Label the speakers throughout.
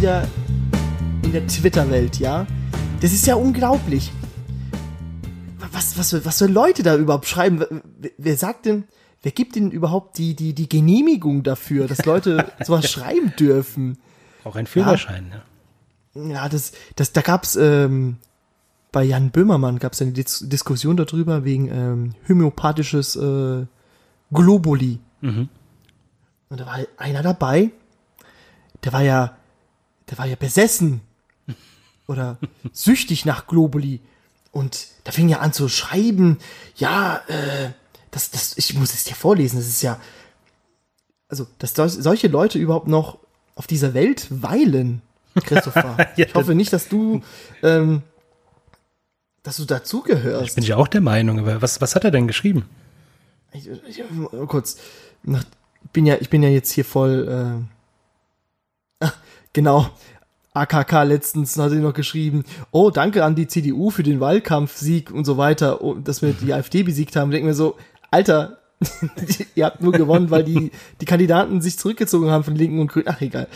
Speaker 1: wieder in der Twitter-Welt, ja. Das ist ja unglaublich. Was, was, was für Leute da überhaupt schreiben? Wer, sagt denn, wer gibt denn überhaupt die, die, die Genehmigung dafür, dass Leute sowas schreiben dürfen?
Speaker 2: Auch ein Führerschein, ja.
Speaker 1: Ja, das, das, da gab's ähm, bei Jan Böhmermann gab's eine Dis Diskussion darüber wegen ähm, homöopathisches äh, Globuli.
Speaker 2: Mhm.
Speaker 1: Und da war einer dabei, der war ja, der war ja besessen oder süchtig nach Globuli. Und da fing er an zu schreiben, ja, äh, das, das, ich muss es dir vorlesen, das ist ja, also, dass sol- solche Leute überhaupt noch auf dieser Welt weilen, Christopher.
Speaker 2: Ja,
Speaker 1: ich hoffe nicht, dass du, ähm, dass du dazugehörst.
Speaker 2: Bin ich auch der Meinung. Aber was, was hat er denn geschrieben?
Speaker 1: Ich, ich, kurz. Nach, bin ja, ich bin ja jetzt hier voll. Äh, genau. AKK letztens hat sie noch geschrieben, oh, danke an die CDU für den Wahlkampfsieg und so weiter, oh, dass wir die AfD besiegt haben. Denken wir so, Alter, ihr habt nur gewonnen, weil die, die Kandidaten sich zurückgezogen haben von Linken und Grünen. Ach, egal.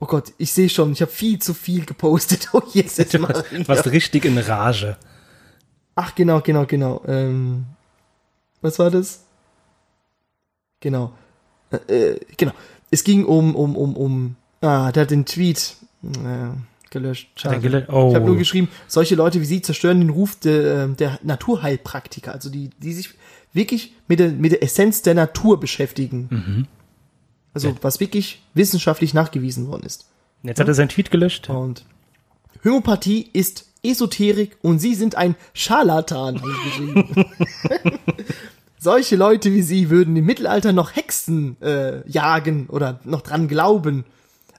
Speaker 1: Oh Gott, ich sehe schon, ich habe viel zu viel gepostet. Oh, jetzt ist
Speaker 2: Du warst, richtig in Rage.
Speaker 1: Ach, genau, genau, genau. Ähm, was war das? Genau. Äh, äh, genau. Es ging um, um, um, um. Ah, der hat den Tweet äh, gelöscht. Schade.
Speaker 2: gele- oh.
Speaker 1: Ich habe nur geschrieben, solche Leute wie Sie zerstören den Ruf der, ähm, der Naturheilpraktiker, also die, die sich wirklich mit der, mit der Essenz der Natur beschäftigen.
Speaker 2: Mhm.
Speaker 1: Also was wirklich wissenschaftlich nachgewiesen worden ist.
Speaker 2: Jetzt hat er seinen Tweet gelöscht.
Speaker 1: Und Homöopathie ist Esoterik und Sie sind ein Scharlatan, habe ich geschrieben. Solche Leute wie Sie würden im Mittelalter noch Hexen äh, jagen oder noch dran glauben.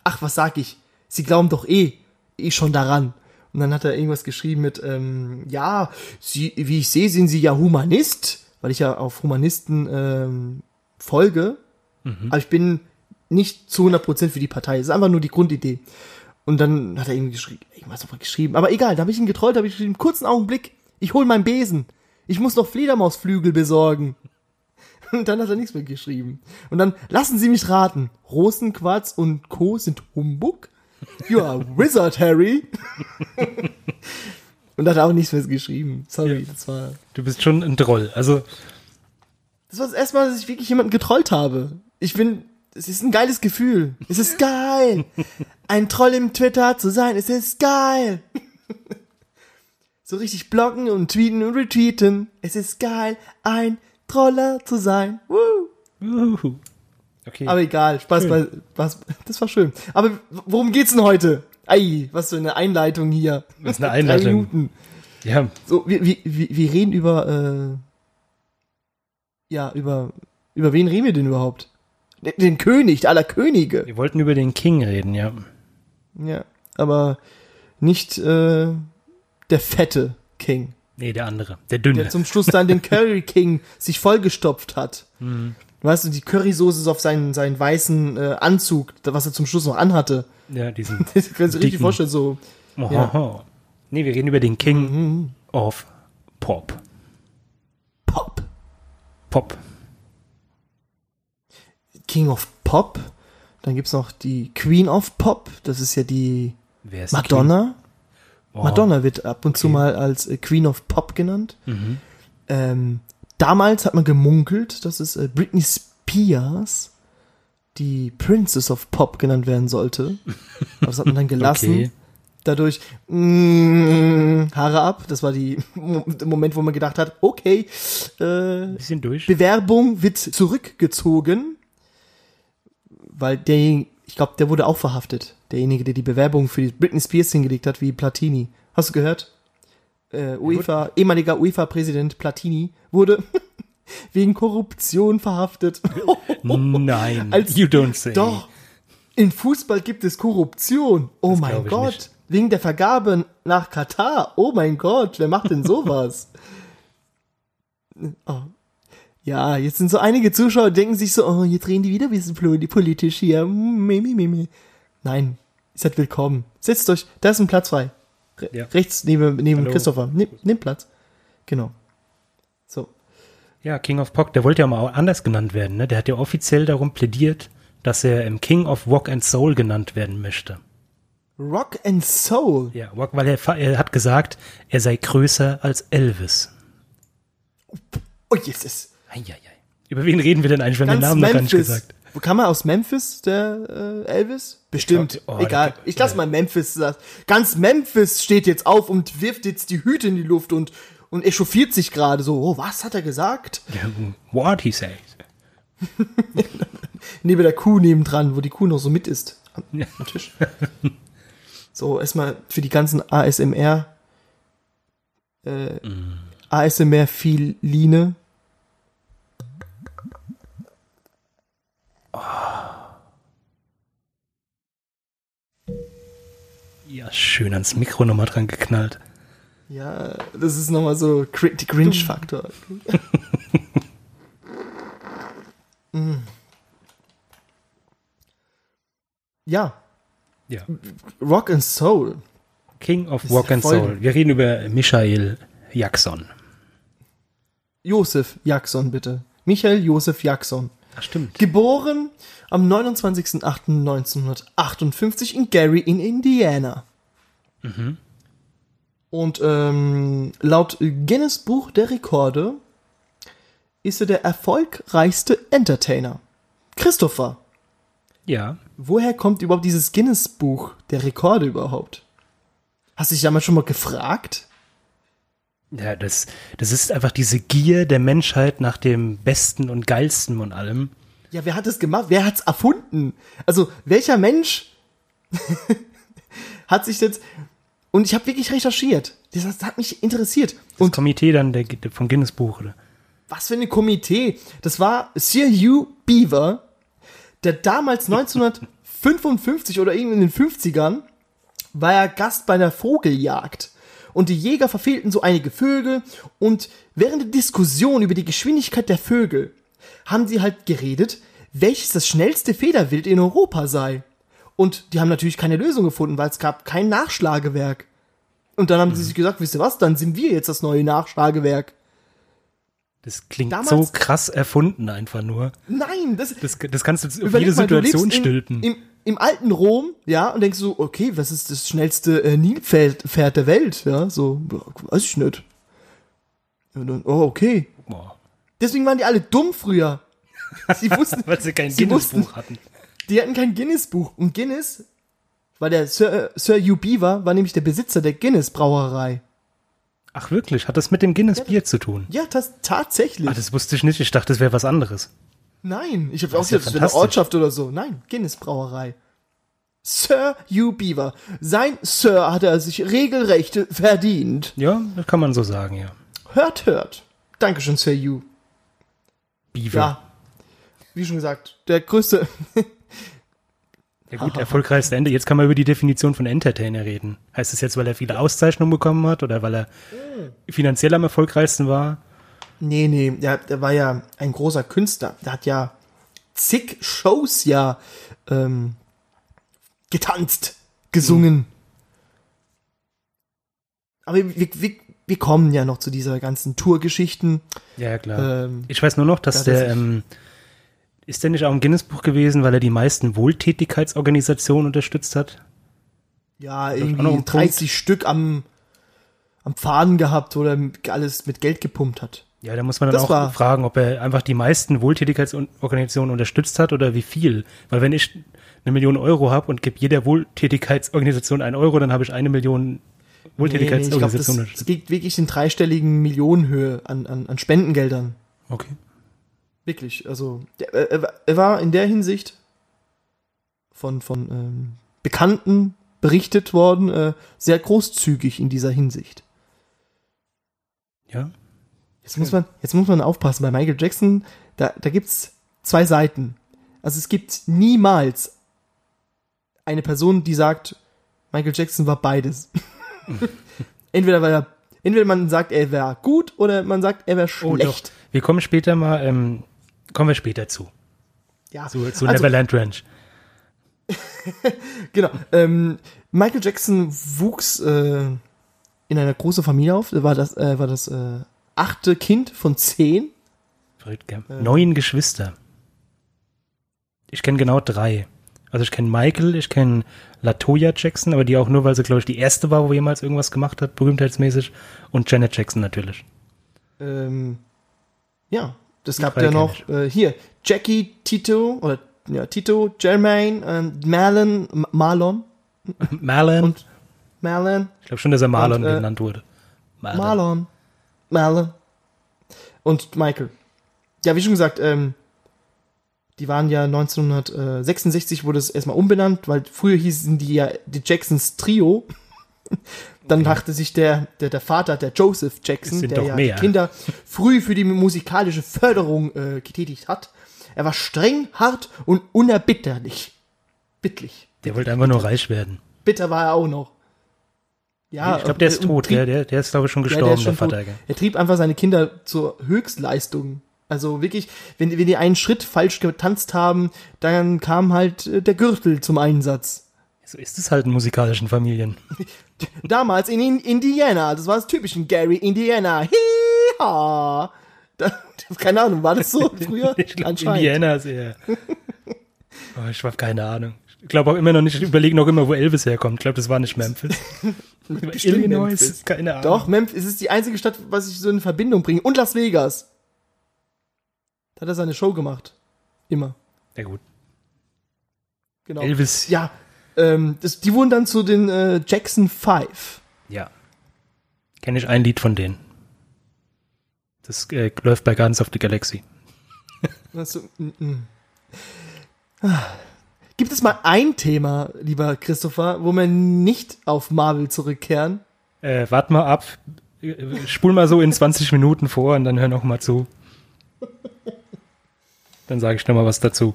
Speaker 1: Ach, was sag ich? Sie glauben doch eh, eh schon daran. Und dann hat er irgendwas geschrieben mit, ähm, ja, Sie, wie ich sehe, sind Sie ja Humanist, weil ich ja auf Humanisten ähm, folge. Aber ich bin nicht zu 100% für die Partei. Es ist einfach nur die Grundidee. Und dann hat er irgendwie geschrieben, irgendwas noch geschrieben. Aber egal, da habe ich ihn getrollt, habe ich geschrieben, kurzen Augenblick, ich hol meinen Besen. Ich muss noch Fledermausflügel besorgen. Und dann hat er nichts mehr geschrieben. Und dann lassen Sie mich raten. Rosenquarz und Co. sind Humbug? You are a wizard, Harry. und hat auch nichts mehr geschrieben. Sorry, das war
Speaker 2: Du bist schon ein Troll. Also,
Speaker 1: das war das erste Mal, dass ich wirklich jemanden getrollt habe. Ich bin, es ist ein geiles Gefühl. Es ist geil. Ein Troll im Twitter zu sein, es ist geil. So richtig bloggen und tweeten und retweeten. Es ist geil, ein Troller zu sein. Woo.
Speaker 2: uhu. okay.
Speaker 1: Aber egal, Spaß
Speaker 2: Schön.
Speaker 1: bei, was, das war schön. Aber worum geht's denn heute? Ei, was für eine Einleitung hier.
Speaker 2: Ist eine
Speaker 1: Drei
Speaker 2: Einleitung.
Speaker 1: Minuten.
Speaker 2: ja,
Speaker 1: So, wir, wir, wir wir reden über, äh, ja, über, über wen reden wir denn überhaupt? Den, den König aller Könige.
Speaker 2: wir wollten über den King reden, ja.
Speaker 1: Ja, aber nicht, äh, der fette King,
Speaker 2: Nee, der andere. Der dünne.
Speaker 1: der zum Schluss dann den Curry King sich vollgestopft hat. Weißt du, die Currysoße ist auf seinen, seinen weißen äh, Anzug, was er zum Schluss noch anhatte.
Speaker 2: ja, diesen.
Speaker 1: Das Sie sich richtig vorstellen, so. Ja.
Speaker 2: Nee, wir reden über den King
Speaker 1: Mhm.
Speaker 2: of Pop.
Speaker 1: Pop.
Speaker 2: Pop.
Speaker 1: King of Pop. Dann gibt's noch die Queen of Pop. Das ist ja die
Speaker 2: Wer ist die
Speaker 1: Madonna.
Speaker 2: King? Oh.
Speaker 1: Madonna wird ab und zu
Speaker 2: Okay.
Speaker 1: mal als äh, Queen of Pop genannt.
Speaker 2: Mhm.
Speaker 1: Ähm, damals hat man gemunkelt, dass es äh, Britney Spears die Princess of Pop genannt werden sollte. Aber das hat man dann gelassen.
Speaker 2: Okay.
Speaker 1: Dadurch mm, Haare ab. Das war die der Moment, wo man gedacht hat, okay, äh,
Speaker 2: Bisschen durch.
Speaker 1: Bewerbung wird zurückgezogen, weil der, ich glaube, der wurde auch verhaftet. Derjenige, der die Bewerbung für die Britney Spears hingelegt hat, wie Platini. Hast du gehört? Äh, UEFA, ehemaliger UEFA-Präsident Platini wurde wegen Korruption verhaftet.
Speaker 2: Nein,
Speaker 1: Als-
Speaker 2: you don't say.
Speaker 1: Doch, in Fußball gibt es Korruption. Oh
Speaker 2: Das
Speaker 1: mein Gott.
Speaker 2: nicht.
Speaker 1: Wegen der Vergabe nach Katar. Oh mein Gott, wer macht denn sowas? oh. Ja, jetzt sind so einige Zuschauer, denken sich so, oh, jetzt reden die wieder ein bisschen poli- politisch hier. Mm, mi, mi, mi, mi. Nein, ihr seid willkommen. Setzt euch, da ist ein Platz frei. Re
Speaker 2: Ja.
Speaker 1: Rechts neben, neben
Speaker 2: Hallo.
Speaker 1: Christopher. Nimm, nimm Platz. Genau. So.
Speaker 2: Ja, King of Pop, der wollte ja mal anders genannt werden, ne? Der hat ja offiziell darum plädiert, dass er im King of Rock and Soul genannt werden möchte.
Speaker 1: Rock and Soul.
Speaker 2: Ja, Rock, weil er, er hat gesagt, er sei größer als Elvis.
Speaker 1: Oh, Jesus.
Speaker 2: Eieiei. Über wen reden wir denn eigentlich? Wir haben den Namen noch gar nicht gesagt.
Speaker 1: Wo kam er aus Memphis, der äh, Elvis? Bestimmt.
Speaker 2: Ich glaub, oh,
Speaker 1: Egal. Ich lass mal Memphis. sagen. Ganz Memphis steht jetzt auf und wirft jetzt die Hüte in die Luft und, und echauffiert sich gerade so. Oh, was hat er gesagt?
Speaker 2: What he says.
Speaker 1: Neben der Kuh nebendran, wo die Kuh noch so mit ist. Am, am Tisch. So, erstmal für die ganzen ASMR. Äh,
Speaker 2: Mm.
Speaker 1: ASMR-Filine.
Speaker 2: Ja, schön ans Mikro nochmal dran geknallt.
Speaker 1: Ja, das ist nochmal so Gr- die Grinch-Faktor. Mm. ja,
Speaker 2: Ja.
Speaker 1: Rock and Soul.
Speaker 2: King of
Speaker 1: Ist
Speaker 2: Rock and Soul. Wir reden über Michael Jackson.
Speaker 1: Josef Jackson, bitte. Michael Josef Jackson.
Speaker 2: Ach, stimmt.
Speaker 1: Geboren am 29.08.1958 in Gary in Indiana. Und ähm, laut Guinness Buch der Rekorde ist er der erfolgreichste Entertainer. Christopher,
Speaker 2: Ja.
Speaker 1: woher kommt überhaupt dieses Guinness Buch der Rekorde überhaupt? Hast du dich damals schon mal gefragt?
Speaker 2: Ja, das, das ist einfach diese Gier der Menschheit nach dem Besten und Geilsten und allem.
Speaker 1: Ja, wer hat es gemacht? Wer hat's erfunden? Also, welcher Mensch hat sich jetzt. Und ich habe wirklich recherchiert. Das, das hat mich interessiert.
Speaker 2: Das
Speaker 1: Und
Speaker 2: Komitee dann der, der, vom Guinness Buch, oder?
Speaker 1: was für ein Komitee. Das war Sir Hugh Beaver, der damals 1955 oder irgendwie in den 50ern war er Gast bei der Vogeljagd. Und die Jäger verfehlten so einige Vögel und während der Diskussion über die Geschwindigkeit der Vögel haben sie halt geredet, welches das schnellste Federwild in Europa sei. Und die haben natürlich keine Lösung gefunden, weil es gab kein Nachschlagewerk. Und dann haben sie sich gesagt, wisst ihr was, dann sind wir jetzt das neue Nachschlagewerk.
Speaker 2: Das klingt
Speaker 1: Damals-
Speaker 2: so krass erfunden einfach nur.
Speaker 1: Nein, das,
Speaker 2: Das, das kannst du jetzt auf jede
Speaker 1: mal,
Speaker 2: Situation
Speaker 1: in,
Speaker 2: stülpen.
Speaker 1: Im, Im alten Rom, ja, und denkst so, okay, was ist das schnellste äh, Nilpferd Pferd der Welt? Ja, so, ja, weiß ich nicht. Und dann, oh, okay. Deswegen waren die alle dumm früher. Sie wussten,
Speaker 2: Weil sie kein Guinness-Buch hatten.
Speaker 1: die hatten kein Guinness-Buch. Und Guinness, weil der Sir, äh, Sir Hugh Beaver war nämlich der Besitzer der Guinness-Brauerei.
Speaker 2: Ach wirklich? Hat das mit dem Guinness-Bier zu tun?
Speaker 1: Ja, das tatsächlich.
Speaker 2: Ah, das wusste ich nicht. Ich dachte, das wäre was anderes.
Speaker 1: Nein, ich habe auch
Speaker 2: ist ja
Speaker 1: gedacht, das wäre eine. Ortschaft oder so. Nein, Guinness Brauerei. Sir Hugh Beaver. Sein Sir hat er sich regelrecht verdient.
Speaker 2: Ja, das kann man so sagen, ja.
Speaker 1: Hört, hört. Dankeschön, Sir Hugh.
Speaker 2: Beaver.
Speaker 1: Ja. Wie schon gesagt, der größte.
Speaker 2: Ja gut, erfolgreichste Ende. Jetzt kann man über die Definition von Entertainer reden. Heißt es jetzt, weil er viele Auszeichnungen bekommen hat oder weil er finanziell am erfolgreichsten war?
Speaker 1: Nee, nee, der, der war ja ein großer Künstler. Der hat ja zig Shows ja ähm, getanzt, gesungen. Aber wir, wir, wir kommen ja noch zu dieser ganzen Tourgeschichten.
Speaker 2: Ja, klar.
Speaker 1: Ähm,
Speaker 2: ich weiß nur noch, dass
Speaker 1: ja, das
Speaker 2: der,
Speaker 1: ist-
Speaker 2: ähm, ist der nicht auch im Guinness-Buch gewesen, weil er die meisten Wohltätigkeitsorganisationen unterstützt hat?
Speaker 1: ja, irgendwie
Speaker 2: ein
Speaker 1: 30 Stück am, am Faden gehabt oder alles mit Geld gepumpt hat.
Speaker 2: Ja, da muss man dann
Speaker 1: Das
Speaker 2: auch fragen, ob er einfach die meisten Wohltätigkeitsorganisationen unterstützt hat oder wie viel. Weil wenn ich eine Million Euro habe und gebe jeder Wohltätigkeitsorganisation einen Euro, dann habe ich eine Million
Speaker 1: Nee, nee,
Speaker 2: Wohltätigkeitsorganisationen.
Speaker 1: das geht wirklich in dreistelligen Millionenhöhe an, an, an Spendengeldern.
Speaker 2: okay.
Speaker 1: Wirklich, also er, war- er war in der Hinsicht von, von ähm, Bekannten berichtet worden, äh, sehr großzügig in dieser Hinsicht.
Speaker 2: Ja.
Speaker 1: Jetzt muss man, jetzt muss man aufpassen, bei Michael Jackson, da, da gibt's zwei Seiten. Also es gibt niemals eine Person, die sagt, Michael Jackson war beides. entweder war er, entweder man sagt, er wäre gut oder man sagt, er wäre
Speaker 2: Oh, doch.
Speaker 1: schlecht.
Speaker 2: Wir kommen später mal, ähm, kommen wir später zu.
Speaker 1: ja,
Speaker 2: Zu, zu
Speaker 1: also,
Speaker 2: Neverland Ranch.
Speaker 1: Genau. Ähm, Michael Jackson wuchs äh, in einer großen Familie auf. War das, äh, war das äh, achte Kind von zehn.
Speaker 2: Verrückt, gell? Neun Geschwister. Ich kenne genau drei. Also ich kenne Michael, ich kenne Latoya Jackson, aber die auch nur, weil sie, glaube ich, die erste war, wo jemals irgendwas gemacht hat, berühmtheitsmäßig. Und Janet Jackson natürlich.
Speaker 1: Ähm, ja, das
Speaker 2: Die
Speaker 1: gab ja noch äh, hier Jackie, Tito oder ja Tito, Jermaine, ähm, Marlon, M- Marlon,
Speaker 2: Marlon.
Speaker 1: Und- Marlon,
Speaker 2: ich glaube schon, dass er Marlon
Speaker 1: und, äh,
Speaker 2: genannt wurde.
Speaker 1: Marlon, Marlon und Michael. Ja, wie schon gesagt, ähm, die waren ja 1966 wurde es erstmal umbenannt, weil früher hießen die ja die Jacksons Trio. Dann dachte sich der, der, der Vater, der Joseph Jackson, der ja
Speaker 2: mehr.
Speaker 1: die Kinder früh für die musikalische Förderung äh, getätigt hat. Er war streng, hart und unerbitterlich. Bittlich.
Speaker 2: Der wollte einfach nur reich werden.
Speaker 1: Bitter war er auch noch. Ja,
Speaker 2: ich glaube, der ist tot,
Speaker 1: trieb-
Speaker 2: gell? Der, der ist, glaube ich, schon
Speaker 1: ja,
Speaker 2: gestorben,
Speaker 1: der
Speaker 2: der,
Speaker 1: schon
Speaker 2: Vater.
Speaker 1: tot. Er trieb einfach seine Kinder zur Höchstleistung. Also wirklich, wenn, wenn die einen Schritt falsch getanzt haben, dann kam halt äh, der Gürtel zum Einsatz.
Speaker 2: So ist es halt in musikalischen Familien.
Speaker 1: Damals in, in Indiana, das war das typische Gary, Indiana. Hiha! Keine Ahnung, war das so früher?
Speaker 2: Ich
Speaker 1: Anscheinend.
Speaker 2: Indiana ist eher. Oh, ich habe keine Ahnung. Ich glaube auch immer noch nicht, ich überlege noch immer, wo Elvis herkommt. Ich glaube, das war nicht Memphis. Illinois,
Speaker 1: Memphis.
Speaker 2: keine Ahnung.
Speaker 1: Doch, Memphis es ist die einzige Stadt, was ich so in Verbindung bringe. Und Las Vegas. Da hat er seine Show gemacht. Immer.
Speaker 2: Ja gut.
Speaker 1: Genau.
Speaker 2: Elvis,
Speaker 1: Ja, ähm, das, die wurden dann zu den äh, Jackson Five.
Speaker 2: ja. Kenne ich ein Lied von denen. Das äh, läuft bei Guardians of the Galaxy.
Speaker 1: Also, mm, mm. Ah. Gibt es mal ein Thema, lieber Christopher, wo wir nicht auf Marvel zurückkehren?
Speaker 2: Äh, wart mal ab, spul mal so in 20 Minuten vor und dann hör noch mal zu. Dann sage ich noch mal was dazu.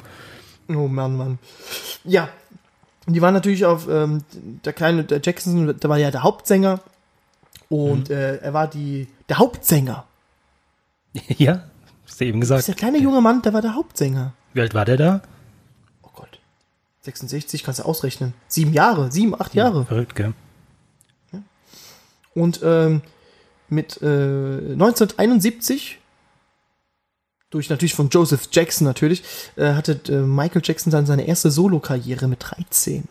Speaker 1: Oh Mann, Mann. Ja, die waren natürlich auf, ähm, der kleine, der Jackson, der war ja der Hauptsänger. Und äh, er war die, der Hauptsänger.
Speaker 2: ja, hast du eben
Speaker 1: Das
Speaker 2: gesagt.
Speaker 1: ist der kleine junge Mann, der war der Hauptsänger.
Speaker 2: Wie alt war der da?
Speaker 1: Oh Gott. 66, kannst du ausrechnen. Sieben Jahre, sieben, acht Jahre.
Speaker 2: Verrückt, gell?
Speaker 1: Und ähm, mit äh, 1971, durch natürlich von Joseph Jackson natürlich, äh, hatte äh, Michael Jackson dann seine erste Solo-Karriere mit 13.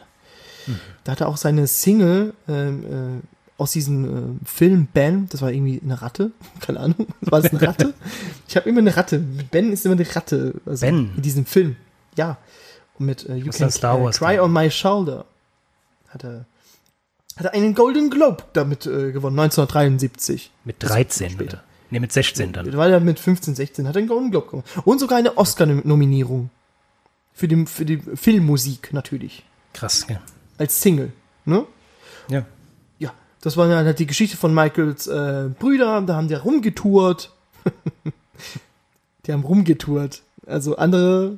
Speaker 1: Da hat er auch seine Single ähm, äh, aus diesem äh, Film Ben, das war irgendwie eine Ratte, keine Ahnung, war das eine Ratte? ich habe immer eine Ratte. Ben ist immer eine Ratte. Also
Speaker 2: Ben.
Speaker 1: In diesem Film. Ja. Mit äh, You Can
Speaker 2: an Star
Speaker 1: äh,
Speaker 2: Wars
Speaker 1: Cry on My Shoulder hat er, hat er einen Golden Globe damit äh, gewonnen, 1973.
Speaker 2: Mit 13,
Speaker 1: später.
Speaker 2: bitte. Nee, mit 16 dann.
Speaker 1: Da war er mit 15, 16, hat er einen Golden Globe gewonnen. Und sogar eine Oscar-Nominierung. Für die, für die Filmmusik natürlich.
Speaker 2: Krass, gell?
Speaker 1: Als Single. Ne?
Speaker 2: Ja.
Speaker 1: Ja, das war dann halt die Geschichte von Michaels äh, Brüder. Da haben die rumgetourt. die haben rumgetourt. Also andere,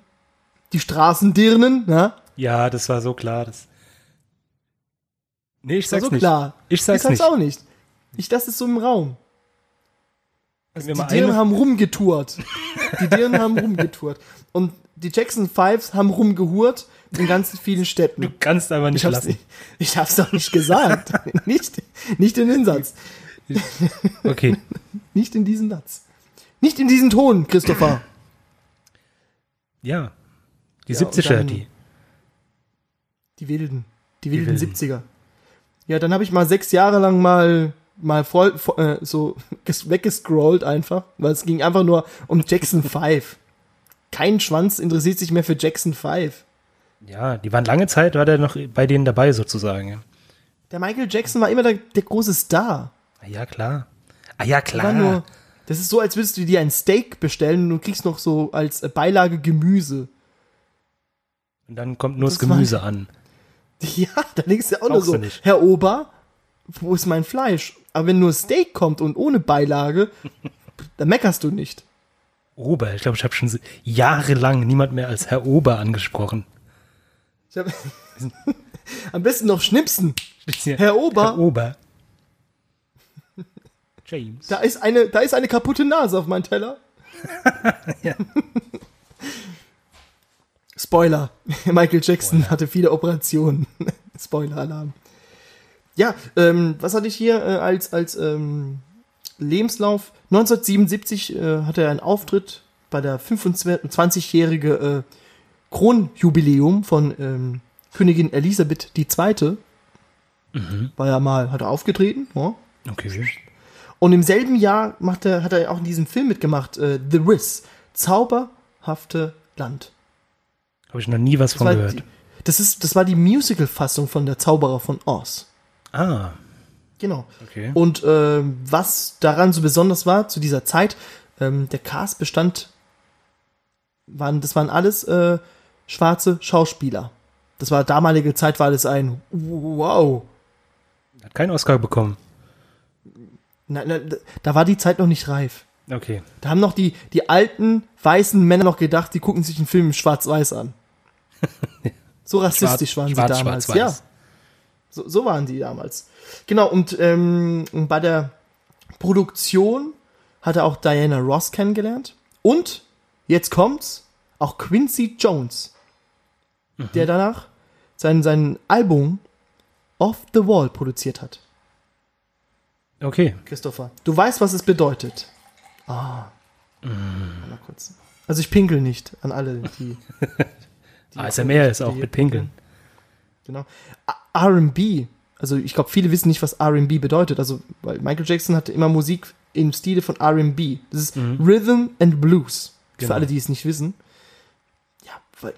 Speaker 1: die Straßendirnen, na?
Speaker 2: Ja, das war so klar. Das nee, ich sag's
Speaker 1: so
Speaker 2: nicht.
Speaker 1: klar.
Speaker 2: Ich sag's
Speaker 1: ich sag's
Speaker 2: nicht.
Speaker 1: auch nicht. Ich, das ist so im Raum.
Speaker 2: Wir
Speaker 1: Die Dirnen haben rumgetourt. Die Dirnen haben rumgetourt. Und die Jackson Fives haben rumgehurt in ganz vielen Städten.
Speaker 2: Du kannst aber nicht
Speaker 1: Ich
Speaker 2: lassen.
Speaker 1: nicht, ich hab's doch nicht gesagt. nicht, nicht in den Satz.
Speaker 2: Okay.
Speaker 1: Nicht in diesen Satz. Nicht in diesen Ton, Christopher.
Speaker 2: Ja. Die
Speaker 1: Ja, und
Speaker 2: 70er,
Speaker 1: dann-
Speaker 2: die.
Speaker 1: Die wilden. Die wilden,
Speaker 2: wilden.
Speaker 1: 70er. Ja, dann habe ich mal sechs Jahre lang mal mal voll, voll äh, so ges- weggescrollt einfach, weil es ging einfach nur um Jackson 5. Kein Schwanz interessiert sich mehr für Jackson 5.
Speaker 2: Ja, die waren lange Zeit, war der noch bei denen dabei sozusagen.
Speaker 1: Der Michael Jackson war immer der, der große Star.
Speaker 2: Ah, Ja, klar. Ah ja, klar.
Speaker 1: Nur, das ist so, als würdest du dir ein Steak bestellen und du kriegst noch so als Beilage Gemüse.
Speaker 2: Und dann kommt nur das
Speaker 1: Das war-
Speaker 2: Gemüse an.
Speaker 1: Ja, da denkst du auch nur
Speaker 2: Brauchst
Speaker 1: so,
Speaker 2: du nicht.
Speaker 1: Herr Ober, wo ist mein Fleisch? Aber wenn nur Steak kommt und ohne Beilage, dann meckerst du nicht.
Speaker 2: Ober, ich glaube, ich habe schon jahrelang niemand mehr als Herr Ober angesprochen.
Speaker 1: Ich hab, am besten noch schnipsen. Herr Ober,
Speaker 2: Herr Ober. James.
Speaker 1: da ist eine, da ist eine kaputte Nase auf meinem Teller. Spoiler. Michael Jackson hatte viele Operationen. Spoiler-Alarm. Ja, ähm, was hatte ich hier äh, als, als ähm, Lebenslauf? 1977 äh, hatte er einen Auftritt bei der 25-jährige äh, Kronjubiläum von ähm, Königin Elisabeth II. War ja mal, hat er aufgetreten. Ja.
Speaker 2: Okay.
Speaker 1: Und im selben Jahr macht er, hat er auch in diesem Film mitgemacht, äh, The Riz, Zauberhafte Land.
Speaker 2: Habe ich noch nie was
Speaker 1: Das
Speaker 2: von
Speaker 1: war,
Speaker 2: gehört.
Speaker 1: die, das, ist, das war die Musical-Fassung von Der Zauberer von Oz.
Speaker 2: Ah,
Speaker 1: Genau.
Speaker 2: okay.
Speaker 1: Und ähm, was daran so besonders war zu dieser Zeit, ähm, der Cast bestand, waren, das waren alles äh, schwarze Schauspieler. Das war damalige Zeit, war das ein Wow.
Speaker 2: Hat keinen Oscar bekommen.
Speaker 1: Na, na, da war die Zeit noch nicht reif.
Speaker 2: Okay.
Speaker 1: Da haben noch die, die alten weißen Männer noch gedacht, die gucken sich einen Film schwarz-weiß an. So rassistisch
Speaker 2: Schwarz-
Speaker 1: waren
Speaker 2: schwarz,
Speaker 1: sie damals.
Speaker 2: schwarz-weiß.
Speaker 1: ja, so, so waren die damals. Genau, und ähm, bei der Produktion hat er auch Diana Ross kennengelernt. Und, jetzt kommt's, auch Quincy Jones, der danach sein, sein Album Off the Wall produziert hat.
Speaker 2: Okay.
Speaker 1: Christopher, du weißt, was es bedeutet. Ah. Mal kurz. Also ich pinkel nicht an alle, die. die
Speaker 2: ASMR ist auch
Speaker 1: die-
Speaker 2: mit Pinkeln.
Speaker 1: Genau. A- R&B, also ich glaube, viele wissen nicht, was R&B bedeutet. Also, weil Michael Jackson hatte immer Musik im Stile von R&B. Das ist Rhythm and Blues.
Speaker 2: Genau.
Speaker 1: Für alle, die es nicht wissen. Ja, weil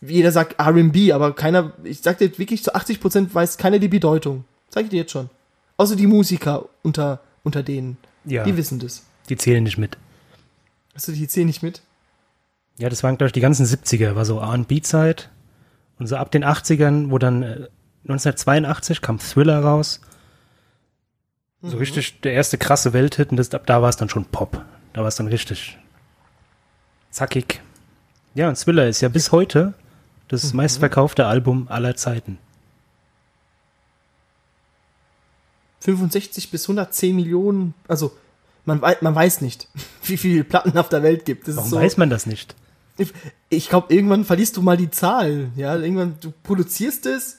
Speaker 1: jeder sagt R&B, aber keiner, ich sag dir wirklich, zu 80% weiß keiner die Bedeutung. Sag ich dir jetzt schon. Außer die Musiker unter, unter denen.
Speaker 2: Ja,
Speaker 1: Die
Speaker 2: die,
Speaker 1: wissen das.
Speaker 2: zählen nicht mit.
Speaker 1: Hast du die 10 nicht mit?
Speaker 2: Ja, das waren, glaube ich, die ganzen 70er, war so R&B-Zeit. Und so ab den 80ern, wo dann äh, 1982 kam Thriller raus. So richtig der erste krasse Welthit und das, ab da war es dann schon Pop. Da war es dann richtig zackig. Ja, und Thriller ist ja bis heute das meistverkaufte Album aller Zeiten.
Speaker 1: 65 bis 110 Millionen, also man, man weiß nicht, wie viele Platten auf der Welt gibt. Das
Speaker 2: Warum
Speaker 1: so,
Speaker 2: weiß man das nicht?
Speaker 1: Ich, glaube, irgendwann verlierst du mal die Zahl. Ja, irgendwann, du produzierst es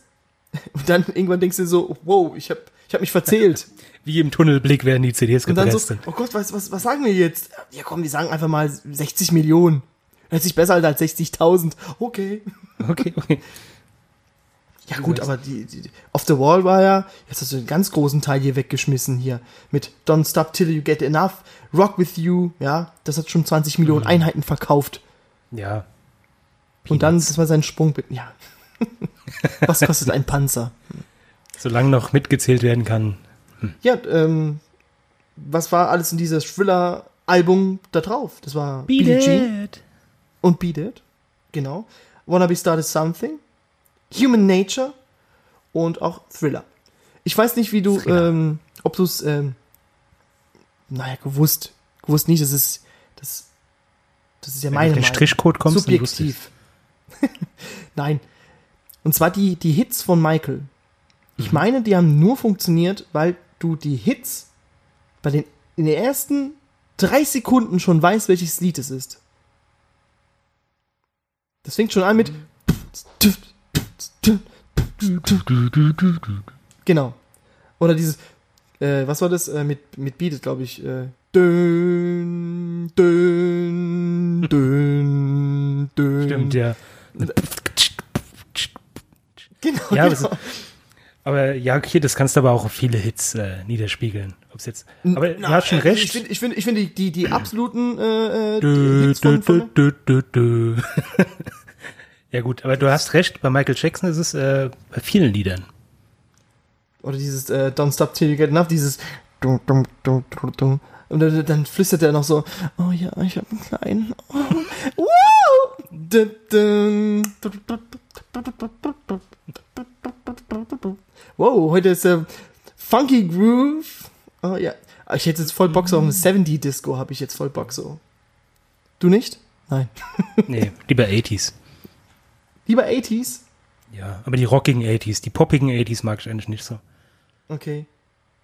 Speaker 1: und dann irgendwann denkst du so, wow, ich habe ich hab mich verzählt.
Speaker 2: Wie im Tunnelblick werden die CDs
Speaker 1: Und dann
Speaker 2: gepresst.
Speaker 1: so, oh Gott, was, was, was sagen wir jetzt? Ja komm, wir sagen einfach mal 60 Millionen. Hört sich besser als 60.000. Okay.
Speaker 2: okay, okay.
Speaker 1: Ja gut, aber die, die Off the Wall war ja, jetzt hast du einen ganz großen Teil hier weggeschmissen hier mit Don't Stop Till You Get Enough, Rock With You, ja, das hat schon 20 Millionen Einheiten verkauft.
Speaker 2: Ja.
Speaker 1: Und dann,
Speaker 2: Peanuts.
Speaker 1: das war sein Sprung, ja. Was kostet ein Panzer?
Speaker 2: Solange noch mitgezählt werden kann.
Speaker 1: Ja, ähm, was war alles in dieses Thriller-Album da drauf? Das war Billie Jean und Beat It, genau. Wanna Be Started Something, Human Nature und auch Thriller. Ich weiß nicht, wie du, ähm, ob du es, ähm, naja, gewusst, gewusst nicht, das ist, das, das ist ja
Speaker 2: Wenn
Speaker 1: meine Meinung.
Speaker 2: Strichcode kommst.
Speaker 1: Subjektiv. Nein. Und zwar die, die Hits von Michael. Ich meine, die haben nur funktioniert, weil du die Hits bei den, in den ersten drei Sekunden schon weißt, welches Lied es ist. Das fängt schon an mit. Genau. Oder dieses, äh, was war das? Äh, mit, mit Beat glaube ich. Äh, dün, dün, dün, dün.
Speaker 2: Stimmt, ja.
Speaker 1: Genau,
Speaker 2: Ja,
Speaker 1: genau.
Speaker 2: aber, aber ja, okay, das kannst du aber auch auf viele Hits äh, niederspiegeln. Ob's jetzt, aber du
Speaker 1: Na,
Speaker 2: hast schon
Speaker 1: äh,
Speaker 2: recht.
Speaker 1: Ich finde, ich finde, ich finde die, die, die absoluten äh, äh,
Speaker 2: Dö,
Speaker 1: Hits
Speaker 2: dö,
Speaker 1: von, von
Speaker 2: dö, dö, dö, dö. ja gut, aber du hast recht, bei Michael Jackson ist es äh, bei vielen Liedern.
Speaker 1: oder dieses äh, Don't Stop Till You Get Enough, dieses dum, dum, dum, dum, dum. Und dann, dann flüstert er noch so, oh ja, ich habe einen kleinen, oh, wow, heute ist äh, Funky Groove, oh ja, Ah, ich hätte jetzt voll Bock so auf eine 70 Disco, habe ich jetzt voll Bock so. Du nicht? Nein.
Speaker 2: Nee, lieber 80s.
Speaker 1: Lieber 80s?
Speaker 2: Ja, aber die rockigen 80s, die poppigen 80s mag ich eigentlich nicht so.
Speaker 1: Okay.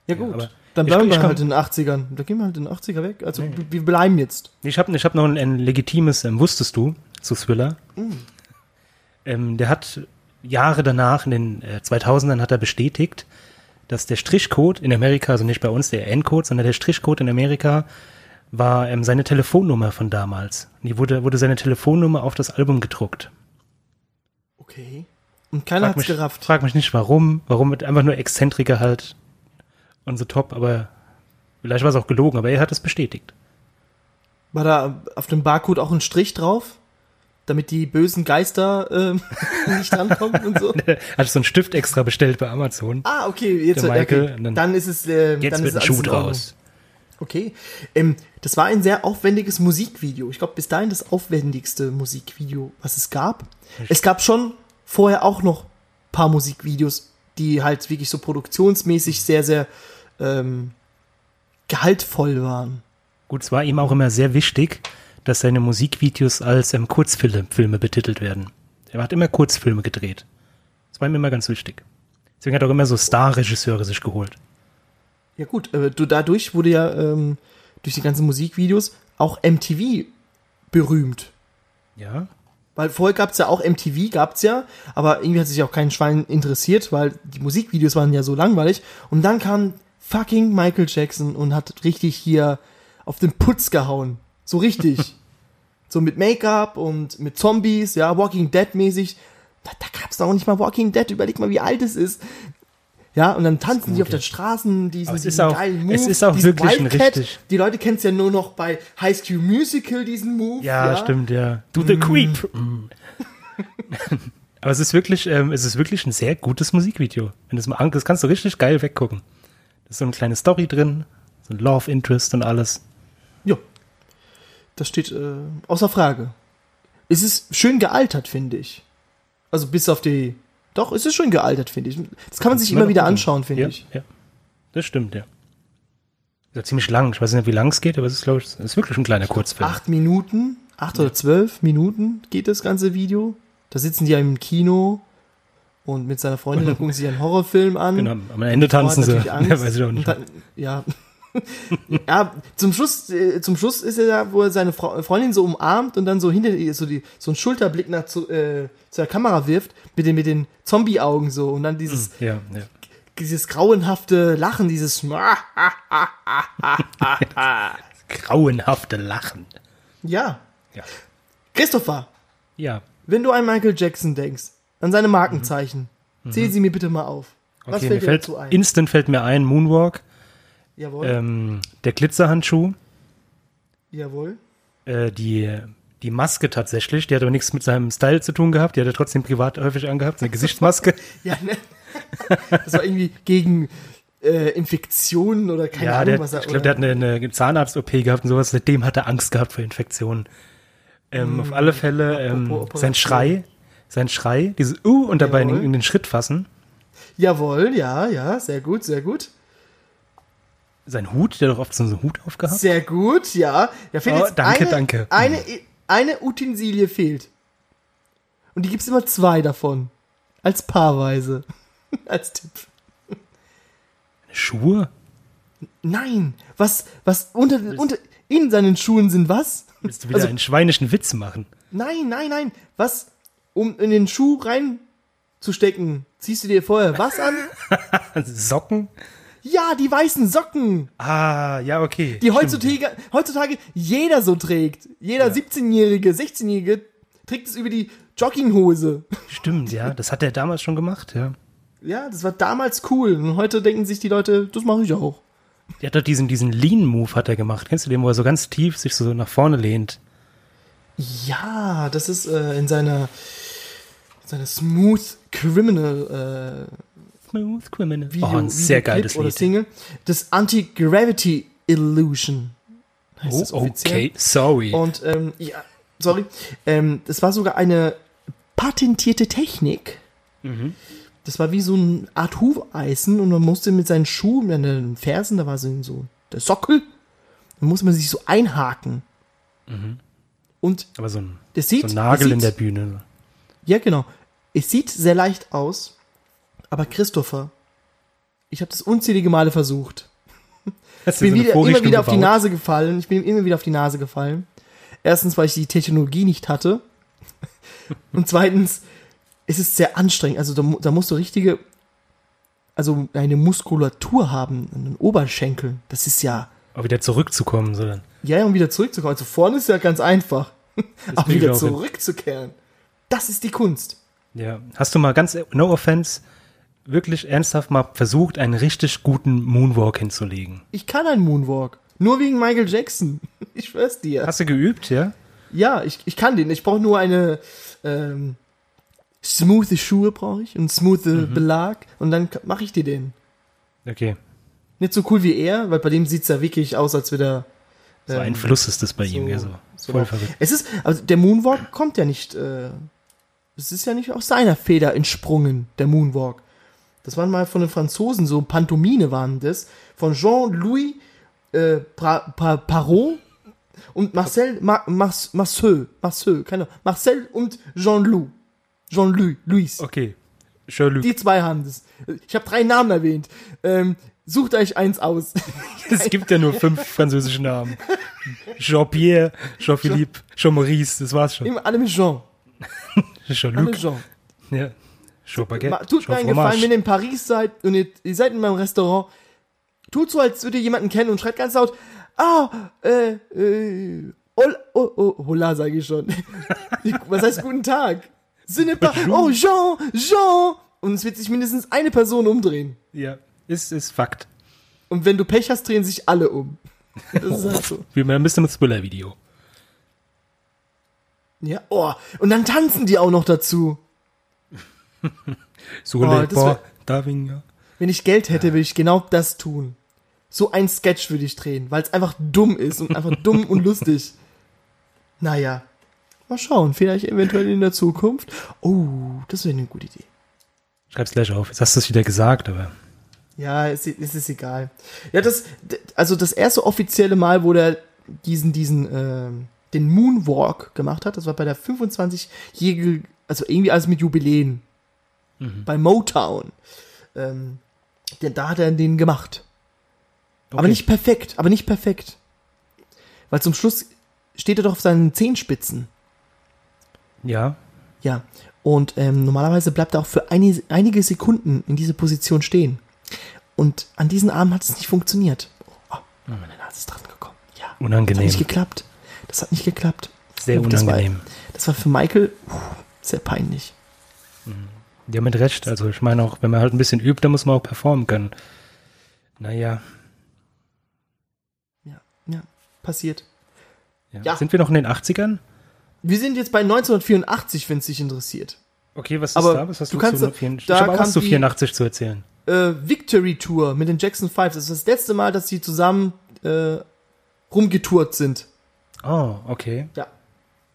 Speaker 1: Ja gut,
Speaker 2: aber
Speaker 1: dann
Speaker 2: ich-
Speaker 1: bleiben
Speaker 2: ich
Speaker 1: wir
Speaker 2: komm-
Speaker 1: halt in den 80ern. Da gehen wir halt in den 80er weg. Also wir- wir bleiben jetzt.
Speaker 2: Ich habe ich hab noch ein, ein legitimes, ähm, wusstest du, zu Thriller.
Speaker 1: Mm.
Speaker 2: Ähm, der hat Jahre danach, in den äh, 2000ern, hat er bestätigt, dass der Strichcode in Amerika, also nicht bei uns der N-Code, sondern der Strichcode in Amerika war ähm, seine Telefonnummer von damals. Die wurde, wurde seine Telefonnummer auf das Album gedruckt.
Speaker 1: Okay. Und keiner
Speaker 2: Frag
Speaker 1: hat's
Speaker 2: mich,
Speaker 1: gerafft.
Speaker 2: frag mich nicht warum. Warum einfach nur Exzentriker halt und so top, aber vielleicht war es auch gelogen, aber er hat es bestätigt.
Speaker 1: War da auf dem Barcode auch ein Strich drauf? Damit die bösen Geister ähm, nicht drankommen und so?
Speaker 2: Hat so einen Stift extra bestellt bei Amazon.
Speaker 1: Ah, okay, jetzt
Speaker 2: Der Michael,
Speaker 1: okay.
Speaker 2: dann-
Speaker 1: dann, ist es äh,
Speaker 2: Jetzt
Speaker 1: dann
Speaker 2: wird
Speaker 1: ist
Speaker 2: ein Schuh draus.
Speaker 1: Okay. Ähm, das war ein sehr aufwendiges Musikvideo. Ich glaube, bis dahin das aufwendigste Musikvideo, was es gab. Es gab schon vorher auch noch paar Musikvideos, die halt wirklich so produktionsmäßig sehr, sehr ähm, gehaltvoll waren.
Speaker 2: Gut, es war ihm auch immer sehr wichtig, dass seine Musikvideos als ähm, Kurzfilme Filme betitelt werden. Er hat immer Kurzfilme gedreht. Das war ihm immer ganz wichtig. Deswegen hat er auch immer so Star-Regisseure sich geholt.
Speaker 1: Ja gut, äh, du, dadurch wurde ja ähm, durch die ganzen Musikvideos auch MTV berühmt.
Speaker 2: Ja,
Speaker 1: Weil vorher gab's ja auch MTV, gab's ja, aber irgendwie hat sich auch kein Schwein interessiert, weil die Musikvideos waren ja so langweilig. Und dann kam fucking Michael Jackson und hat richtig hier auf den Putz gehauen. So richtig. so mit Make-up und mit Zombies, ja, Walking Dead mäßig. Da, da gab's doch auch nicht mal Walking Dead. Überleg mal, wie alt es ist. Ja, und dann tanzen die auf den Straßen, diesen,
Speaker 2: es
Speaker 1: diesen
Speaker 2: auch-
Speaker 1: geilen Move.
Speaker 2: es ist auch wirklich ein
Speaker 1: Wildcat.
Speaker 2: richtig-
Speaker 1: Die Leute kennen's ja nur noch bei High School Musical, diesen Move.
Speaker 2: ja, stimmt, ja. Do the creep. Mm. Aber es ist wirklich, ähm, es ist wirklich ein sehr gutes Musikvideo. Wenn du es mal an, das kannst du richtig geil weggucken. Ist so eine kleine Story drin, so ein Love Interest und alles.
Speaker 1: Ja. Das steht äh, außer Frage. Es ist schön gealtert, finde ich. Also bis auf die. Doch, es ist schön gealtert, finde ich. Das kann man sich
Speaker 2: Immer
Speaker 1: wieder
Speaker 2: gucken.
Speaker 1: anschauen, finde
Speaker 2: ja,
Speaker 1: ich.
Speaker 2: Ja, das stimmt, ja. Ist ja ziemlich lang. Ich weiß nicht, wie lang es geht, aber es ist, glaube ich, es ist wirklich ein kleiner Kurzfilm.
Speaker 1: Acht Minuten, acht oder zwölf Minuten geht das ganze Video. Da sitzen die ja im Kino und mit seiner Freundin, da gucken sie einen Horrorfilm an.
Speaker 2: Genau, am Ende tanzen sie. Ja, weiß ich auch nicht.
Speaker 1: Ja. ja, zum Schluss, äh, zum Schluss ist er da, wo er seine Frau, Freundin so umarmt und dann so hinter ihr so die so einen Schulterblick nach zu, äh, zur Kamera wirft mit den mit den Zombie-Augen so und dann dieses
Speaker 2: ja, ja.
Speaker 1: dieses grauenhafte Lachen, dieses
Speaker 2: Grauenhafte Lachen.
Speaker 1: ja.
Speaker 2: Ja.
Speaker 1: Christopher,
Speaker 2: Ja.
Speaker 1: wenn du an Michael Jackson denkst, an seine Markenzeichen, zähl sie mir bitte mal auf. Was
Speaker 2: Okay,
Speaker 1: fällt
Speaker 2: mir fällt,
Speaker 1: dazu ein?
Speaker 2: instant fällt mir ein, Moonwalk,
Speaker 1: jawohl,
Speaker 2: ähm, der Glitzerhandschuh,
Speaker 1: jawohl.
Speaker 2: äh, die, die Maske tatsächlich, die hat aber nichts mit seinem Style zu tun gehabt, die hat er trotzdem privat häufig angehabt, seine Gesichtsmaske.
Speaker 1: Ja, ne? Das war irgendwie gegen äh, Infektionen oder keine
Speaker 2: ja,
Speaker 1: Ahnung,
Speaker 2: der,
Speaker 1: was er.
Speaker 2: ich glaube, der hat eine, eine Zahnarzt-OP gehabt und sowas, seitdem hat er Angst gehabt vor Infektionen. Ähm, Auf alle Fälle, ähm,
Speaker 1: Hm.
Speaker 2: Sein. Schrei, sein Schrei, dieses Uh und dabei in, in den Schritt fassen,
Speaker 1: Jawohl, ja, ja, sehr gut, sehr gut.
Speaker 2: sein Hut, der doch oft so einen Hut aufgehabt.
Speaker 1: Sehr gut, ja. Ja, fehlt
Speaker 2: Oh,
Speaker 1: jetzt
Speaker 2: danke,
Speaker 1: eine,
Speaker 2: danke.
Speaker 1: Eine, eine Utensilie fehlt. Und die gibt's immer zwei davon. Als paarweise. Als Tipp.
Speaker 2: Schuhe?
Speaker 1: Nein, was, was unter, unter, in seinen Schuhen sind was?
Speaker 2: Willst du wieder
Speaker 1: Also-
Speaker 2: einen schweinischen Witz machen?
Speaker 1: Nein, nein, nein. Was, um in den Schuh reinzustecken, ziehst du dir vorher was an?
Speaker 2: Socken?
Speaker 1: Ja, die weißen Socken,
Speaker 2: Ah, ja, okay.
Speaker 1: die heutzutage, heutzutage jeder so trägt. Jeder 17-Jährige, 16-Jährige trägt es über die Jogginghose.
Speaker 2: Stimmt, ja. Das hat er damals schon gemacht, ja.
Speaker 1: Ja, das war damals cool. Und heute denken sich die Leute, das mache ich auch.
Speaker 2: Der hat doch diesen, diesen Lean-Move hat er gemacht. Kennst du den, wo er so ganz tief sich so nach vorne lehnt?
Speaker 1: Ja, das ist äh, in seiner, seiner Smooth Criminal äh,
Speaker 2: Smooth Criminal.
Speaker 1: Video,
Speaker 2: oh, ein sehr geiles
Speaker 1: oder
Speaker 2: Lied.
Speaker 1: Single. Das Anti-Gravity Illusion heißt
Speaker 2: Oh,
Speaker 1: offiziell.
Speaker 2: okay, sorry.
Speaker 1: Und ähm, ja, sorry, ähm, das war sogar eine patentierte Technik.
Speaker 2: Mhm.
Speaker 1: Das war wie so eine Art Hufeisen und man musste mit seinen Schuhen, an den Fersen, da war so, so der Sockel, dann musste man sich so einhaken. Und
Speaker 2: Aber so ein,
Speaker 1: das sieht,
Speaker 2: Mhm. so ein Nagel
Speaker 1: es
Speaker 2: in der
Speaker 1: sieht,
Speaker 2: Bühne.
Speaker 1: Ja, genau. Es sieht sehr leicht aus, aber Christopher, ich habe das unzählige Male versucht. Ich bin
Speaker 2: so
Speaker 1: wieder, immer wieder auf die? Nase gefallen. Ich bin immer wieder auf die Nase gefallen. Erstens, weil ich die Technologie nicht hatte. Und zweitens, es ist sehr anstrengend. Also da, da musst du richtige, also eine Muskulatur haben an den Oberschenkeln. Das ist ja
Speaker 2: Auch wieder zurückzukommen, sondern.
Speaker 1: Ja, um wieder zurückzukommen. Also vorne ist ja ganz einfach. Aber wieder zurückzukehren. Das ist die Kunst.
Speaker 2: Ja. Hast du mal ganz, no offense, wirklich ernsthaft mal versucht, einen richtig guten Moonwalk hinzulegen?
Speaker 1: Ich kann einen Moonwalk. Nur wegen Michael Jackson. Ich schwör's dir.
Speaker 2: Hast du geübt, ja?
Speaker 1: Ja, ich, ich kann den. Ich brauche nur eine ähm, smooth Schuhe brauche ich, einen smooth
Speaker 2: Mhm.
Speaker 1: Belag und dann mache ich dir den.
Speaker 2: Okay.
Speaker 1: Nicht so cool wie er, weil bei dem sieht's ja wirklich aus, als wäre
Speaker 2: So
Speaker 1: der
Speaker 2: ein Fluss ist das bei ihm, ja, so.
Speaker 1: so
Speaker 2: Voll verrückt.
Speaker 1: Es ist, also der Moonwalk kommt ja nicht, äh, es ist ja nicht aus seiner Feder entsprungen, der Moonwalk. Das waren mal von den Franzosen, so Pantomime waren das, von Jean-Louis äh, pra, pa, Parot und Marcel Ma, Mas, Marcel, Marcel, keine Ahnung, Marcel und Jean-Louis. Jean-Louis, Louis.
Speaker 2: Okay. Sherlock.
Speaker 1: Die zwei haben das. Ich habe drei Namen erwähnt. Ähm, sucht euch eins aus.
Speaker 2: Es gibt ja nur fünf französische Namen. Jean-Pierre, Jean-Philippe, Jean-Maurice, das war's schon.
Speaker 1: Immer alle mit Jean.
Speaker 2: Jean-Luc,
Speaker 1: Jean.
Speaker 2: ja. Jean-Baguette,
Speaker 1: Ma- Tut mir einen Gefallen, wenn ihr in Paris seid und ihr, ihr seid in meinem Restaurant, tut so, als würdet ihr jemanden kennen und schreit ganz laut, ah, äh, äh, hol, oh, oh, hola, sage ich schon. Was heißt guten Tag? Sinne oh, Jean, Jean. Und es wird sich mindestens eine Person umdrehen.
Speaker 2: Ja, ist, ist Fakt.
Speaker 1: Und wenn du Pech hast, drehen sich alle um. Das ist halt so.
Speaker 2: Wie bei einem Mr. Thriller-Video.
Speaker 1: Ja, oh, und dann tanzen die auch noch dazu.
Speaker 2: So
Speaker 1: Oh, wär-
Speaker 2: Darwin, ja.
Speaker 1: Wenn ich Geld hätte, würde ich genau das tun. So ein Sketch würde ich drehen, weil es einfach dumm ist und einfach dumm und lustig. Naja, mal schauen, vielleicht eventuell in der Zukunft. Oh, das wäre eine gute Idee.
Speaker 2: Schreib's gleich auf. Jetzt hast du es wieder gesagt, aber.
Speaker 1: Ja, es, es ist egal. Ja, das, also das erste offizielle Mal, wo der diesen, diesen, ähm, den Moonwalk gemacht hat, das war bei der 25-jährigen, also irgendwie alles mit Jubiläen. Bei Motown. Ähm, denn da hat er den gemacht. Aber
Speaker 2: Okay.
Speaker 1: nicht perfekt, aber nicht perfekt. Weil zum Schluss steht er doch auf seinen Zehenspitzen.
Speaker 2: Ja.
Speaker 1: Ja. Und ähm, normalerweise bleibt er auch für einige, einige Sekunden in dieser Position stehen. Und an diesen Armen hat es nicht funktioniert. Oh, meine Nase ist dran gekommen. Ja. Das hat
Speaker 2: Unangenehm.
Speaker 1: nicht geklappt. Das hat nicht geklappt.
Speaker 2: Sehr
Speaker 1: Oh, das war-
Speaker 2: unangenehm.
Speaker 1: Das war für Michael sehr peinlich.
Speaker 2: Ja, mit Recht. Also ich meine auch, wenn man halt ein bisschen übt, dann muss man auch performen können. Naja.
Speaker 1: Ja, ja, passiert.
Speaker 2: Ja.
Speaker 1: Ja.
Speaker 2: Sind wir noch in den 80ern?
Speaker 1: Wir sind jetzt bei 1984, wenn es dich interessiert.
Speaker 2: Okay, was ist
Speaker 1: Aber
Speaker 2: da? Was hast
Speaker 1: du
Speaker 2: du,
Speaker 1: kannst-
Speaker 2: zu 84?
Speaker 1: da
Speaker 2: ich habe auch
Speaker 1: kam
Speaker 2: was zu
Speaker 1: die-
Speaker 2: 84 zu erzählen.
Speaker 1: Äh, Victory Tour mit den Jackson Fives. Das ist das letzte Mal, dass sie zusammen äh, rumgetourt sind.
Speaker 2: Oh, okay.
Speaker 1: Ja.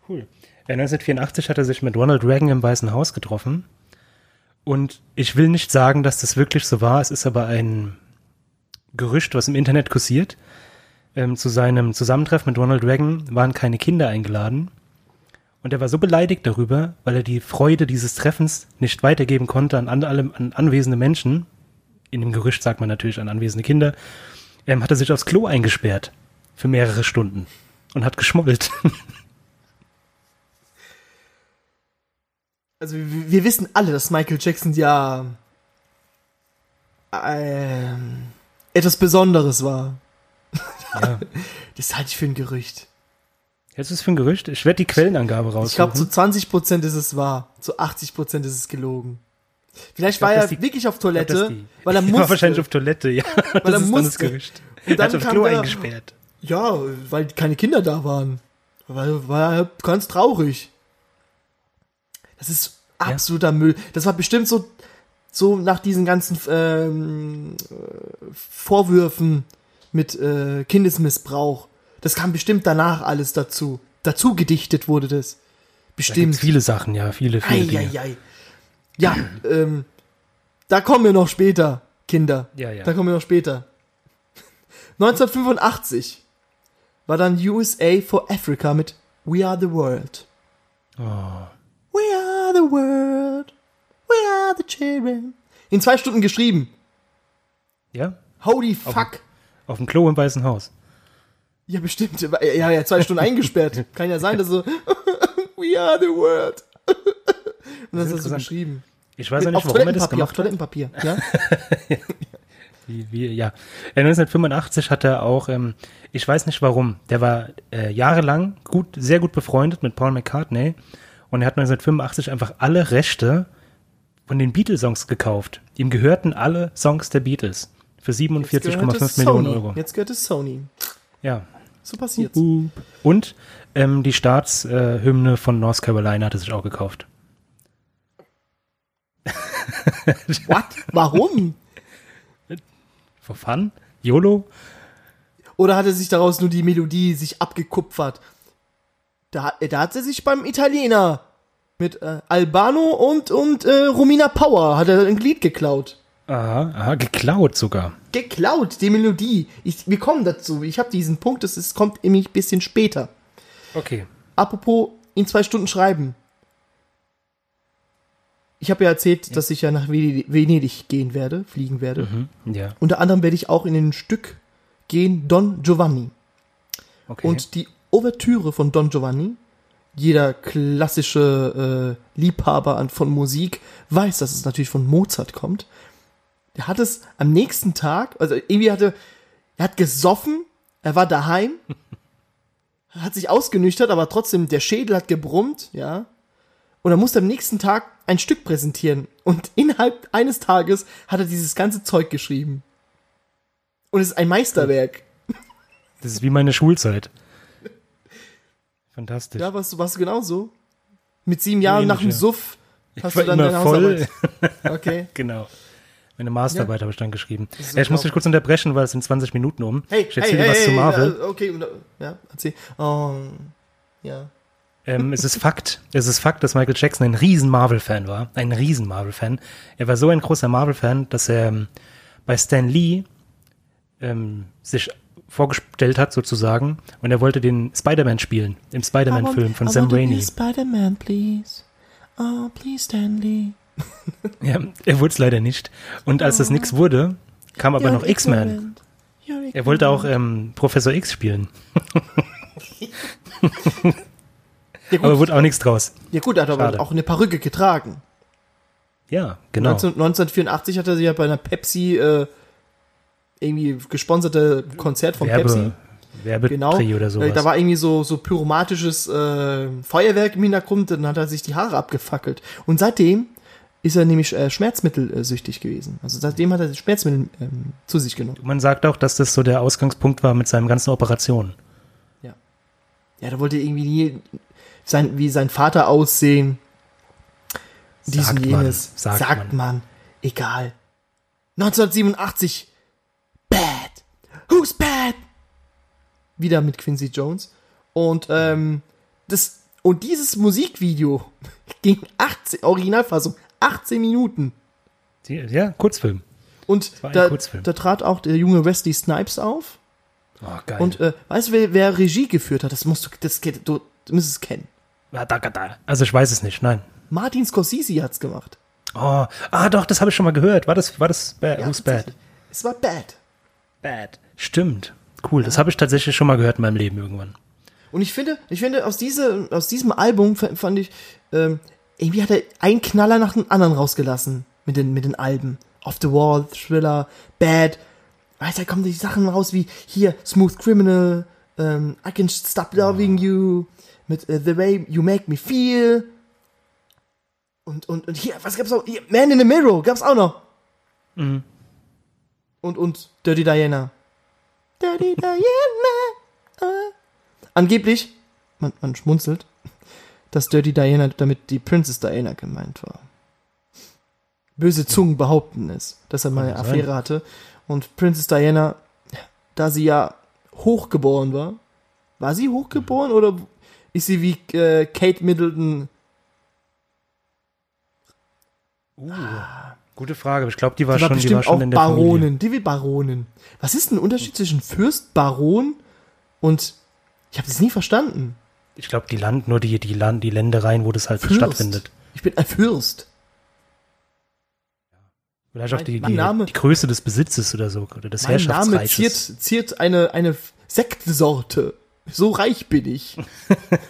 Speaker 2: Cool. Ja, 1984 hat er sich mit Ronald Reagan im Weißen Haus getroffen. Und ich will nicht sagen, dass das wirklich so war. Es ist aber ein Gerücht, was im Internet kursiert. Ähm, zu seinem Zusammentreffen mit Ronald Reagan waren keine Kinder eingeladen. Und er war so beleidigt darüber, weil er die Freude dieses Treffens nicht weitergeben konnte an, an, alle, an anwesende Menschen. In dem Gerücht sagt man natürlich an anwesende Kinder. Ähm, hat er sich aufs Klo eingesperrt. Für mehrere Stunden. Und hat geschmuggelt.
Speaker 1: Also wir, wir wissen alle, dass Michael Jackson ja ähm, etwas Besonderes war.
Speaker 2: ja.
Speaker 1: Das halte ich für ein Gerücht.
Speaker 2: Jetzt ist es für ein Gerücht. Ich werde die Quellenangabe raussuchen.
Speaker 1: Ich glaube, zu 20% ist es wahr, zu 80% ist es gelogen. Vielleicht
Speaker 2: glaub,
Speaker 1: war er
Speaker 2: die-
Speaker 1: wirklich auf
Speaker 2: glaub,
Speaker 1: Toilette,
Speaker 2: dass die-
Speaker 1: weil er
Speaker 2: war
Speaker 1: musste.
Speaker 2: wahrscheinlich auf Toilette, ja.
Speaker 1: Weil er
Speaker 2: das ist dann das
Speaker 1: musste.
Speaker 2: Gerücht.
Speaker 1: Und
Speaker 2: Er
Speaker 1: dann
Speaker 2: hat aufs Klo eingesperrt.
Speaker 1: Ja, weil keine Kinder da waren. Weil war er ganz traurig. Das ist absoluter Müll. Das war bestimmt so, so nach diesen ganzen ähm, äh, Vorwürfen mit äh, Kindesmissbrauch. Das kam bestimmt danach alles dazu. Dazu gedichtet wurde das.
Speaker 2: Da
Speaker 1: Bestimmt.
Speaker 2: gibt's viele Sachen, ja, viele, viele Dinge.
Speaker 1: Eieiei. Ja, ähm, da kommen wir noch später, Kinder.
Speaker 2: Ja, ja.
Speaker 1: Da kommen wir noch später. 1985 war dann USA for Africa mit We Are the World.
Speaker 2: Oh.
Speaker 1: We are the world. We are the children. In zwei Stunden geschrieben.
Speaker 2: Ja?
Speaker 1: Holy fuck.
Speaker 2: Auf dem Klo im Weißen Haus.
Speaker 1: Ja, bestimmt. Ja, ja, zwei Stunden eingesperrt. Kann ja sein, dass so We are the world. Und das hast du
Speaker 2: interessant.
Speaker 1: geschrieben.
Speaker 2: Ich weiß auch nicht,
Speaker 1: auf
Speaker 2: warum er das
Speaker 1: auf
Speaker 2: gemacht hat.
Speaker 1: Toilettenpapier. Ja?
Speaker 2: Wie, wie, ja. Äh, 1985 hat er auch, ähm, ich weiß nicht warum, der war äh, jahrelang gut, sehr gut befreundet mit Paul McCartney und er hat 1985 einfach alle Rechte von den Beatles-Songs gekauft. Ihm gehörten alle Songs der Beatles für
Speaker 1: Jetzt gehört
Speaker 2: 47,5
Speaker 1: es
Speaker 2: Millionen
Speaker 1: Sony.
Speaker 2: Euro.
Speaker 1: Jetzt gehört es Sony.
Speaker 2: Ja.
Speaker 1: So passiert's.
Speaker 2: Und ähm, die Staatshymne von North Carolina hat er sich auch gekauft.
Speaker 1: What? Warum?
Speaker 2: For fun? YOLO?
Speaker 1: Oder hat er sich daraus nur die Melodie sich abgekupfert? Da, da hat er sich beim Italiener mit äh, Albano und, und äh, Romina Power hat er ein Lied geklaut.
Speaker 2: Aha, aha, geklaut sogar.
Speaker 1: Geklaut, die Melodie. Ich, wir kommen dazu. Ich habe diesen Punkt, das ist, kommt nämlich ein bisschen später.
Speaker 2: Okay.
Speaker 1: Apropos in zwei Stunden schreiben. Ich habe ja erzählt, dass ich ja nach Venedig Venedig gehen werde, fliegen werde.
Speaker 2: Mhm. Ja,
Speaker 1: Unter anderem werde ich auch in ein Stück gehen, Don Giovanni.
Speaker 2: okay.
Speaker 1: Und die Ouvertüre von Don Giovanni, jeder klassische äh, Liebhaber an, von Musik weiß, dass es natürlich von Mozart kommt. Der hat es am nächsten Tag, also irgendwie hatte, er hat gesoffen, er war daheim, hat sich ausgenüchtert, aber trotzdem, der Schädel hat gebrummt, ja. Und er musste am nächsten Tag ein Stück präsentieren. Und innerhalb eines Tages hat er dieses ganze Zeug geschrieben. Und es ist ein Meisterwerk.
Speaker 2: das ist wie meine Schulzeit. Fantastisch.
Speaker 1: Ja, warst du, warst du genauso? Mit sieben Jahren nach dem
Speaker 2: ja.
Speaker 1: Suff
Speaker 2: ich
Speaker 1: hast du dann deine
Speaker 2: voll.
Speaker 1: Hausarbeit. Okay.
Speaker 2: genau. Meine Masterarbeit habe ich dann geschrieben. Ja, ich muss dich kurz unterbrechen, weil es sind 20 Minuten um.
Speaker 1: Hey,
Speaker 2: ich
Speaker 1: hey,
Speaker 2: erzähle
Speaker 1: hey,
Speaker 2: was
Speaker 1: hey,
Speaker 2: zu Marvel.
Speaker 1: äh, okay, ja, erzähl. Oh, ja.
Speaker 2: Ähm, es ist Fakt, es ist Fakt, dass Michael Jackson ein riesen Marvel-Fan war. Ein riesen Marvel-Fan. Er war so ein großer Marvel-Fan, dass er ähm, bei Stan Lee ähm, sich vorgestellt hat sozusagen und er wollte den Spider-Man spielen, im Spider-Man-Film von
Speaker 1: I
Speaker 2: Sam Raimi.
Speaker 1: Spider-Man, please. Oh, please, Stanley.
Speaker 2: Ja, er wurde es leider nicht. Und als das nix wurde, kam aber noch X-Men. Er wollte auch ähm, Professor X spielen,
Speaker 1: Ja
Speaker 2: aber
Speaker 1: gut,
Speaker 2: wurde auch nichts draus.
Speaker 1: ja, gut er hat aber
Speaker 2: Schade.
Speaker 1: auch eine Perücke getragen.
Speaker 2: Ja, genau.
Speaker 1: 19, 1984 hat er sich ja bei einer Pepsi äh, irgendwie gesponserte Konzert von Pepsi.
Speaker 2: Werbe,
Speaker 1: Genau.
Speaker 2: Oder sowas.
Speaker 1: Äh, Da war irgendwie so, so pyromatisches äh, Feuerwerk im Hintergrund, dann hat er sich die Haare abgefackelt. Und seitdem ist er nämlich äh, schmerzmittelsüchtig gewesen. Also seitdem hat er Schmerzmittel ähm, zu sich genommen.
Speaker 2: Man sagt auch, dass das so der Ausgangspunkt war mit seinen ganzen Operationen.
Speaker 1: Ja, da wollte irgendwie nie sein, wie sein Vater aussehen. Dies
Speaker 2: Sagt
Speaker 1: und
Speaker 2: man,
Speaker 1: jenes.
Speaker 2: sagt
Speaker 1: sagt
Speaker 2: man.
Speaker 1: man. Egal. 1987. Bad. Who's bad? Wieder mit Quincy Jones. Und, ähm, das, und dieses Musikvideo ging 18, Originalfassung, 18 Minuten.
Speaker 2: Ja, Kurzfilm.
Speaker 1: Und da,
Speaker 2: Kurzfilm.
Speaker 1: da trat auch der junge Wesley Snipes auf.
Speaker 2: Oh, geil.
Speaker 1: Und, äh, weißt du, wer, wer Regie geführt hat? Das musst du, das, du, du musst es kennen.
Speaker 2: Also ich weiß es nicht, nein.
Speaker 1: Martin Scorsese hat's gemacht.
Speaker 2: Oh, ah doch, das habe ich schon mal gehört. War das, war das bad?
Speaker 1: Ja,
Speaker 2: Who's bad?
Speaker 1: Es war bad.
Speaker 2: Bad. Stimmt. Cool, das habe ich tatsächlich schon mal gehört in meinem Leben irgendwann.
Speaker 1: Und ich finde, ich finde, aus, diese, aus diesem Album fand ich, ähm, irgendwie hat er einen Knaller nach dem anderen rausgelassen mit den, mit den Alben. Off the Wall, Thriller, Bad. Weißt du, da kommen die Sachen raus wie hier, Smooth Criminal, ähm, I Can Stop Loving You, mit äh, The Way You Make Me Feel. Und, und, und hier, was gab's auch? Hier, Man in the Mirror gab's auch noch.
Speaker 2: Mhm.
Speaker 1: Und, und Dirty Diana. Dirty Diana. äh. Angeblich, man, man schmunzelt, dass Dirty Diana damit die Princess Diana gemeint war. Böse Zungen behaupten es, dass er mal eine. Affäre hatte. Und Princess Diana, da sie ja hochgeboren war, war sie hochgeboren oder ist sie wie äh, Kate Middleton?
Speaker 2: Gute Frage, aber ich glaube, die war
Speaker 1: Die war
Speaker 2: schon, die
Speaker 1: bestimmt
Speaker 2: war schon
Speaker 1: auch
Speaker 2: in der Familie.
Speaker 1: Baronin. Die will Baronin. Was ist denn der Unterschied zwischen Fürst, Baron und ich habe das nie verstanden.
Speaker 2: Ich glaube, die Land, nur die, die Land, die Ländereien, wo das halt
Speaker 1: Fürst.
Speaker 2: stattfindet.
Speaker 1: Ich bin ein Fürst.
Speaker 2: Vielleicht auch die, die,
Speaker 1: Name-
Speaker 2: die Größe des Besitzes oder so, oder des
Speaker 1: Mein Name
Speaker 2: Herrschaftsreiches.
Speaker 1: ziert, ziert eine, eine Sektsorte. So reich bin ich.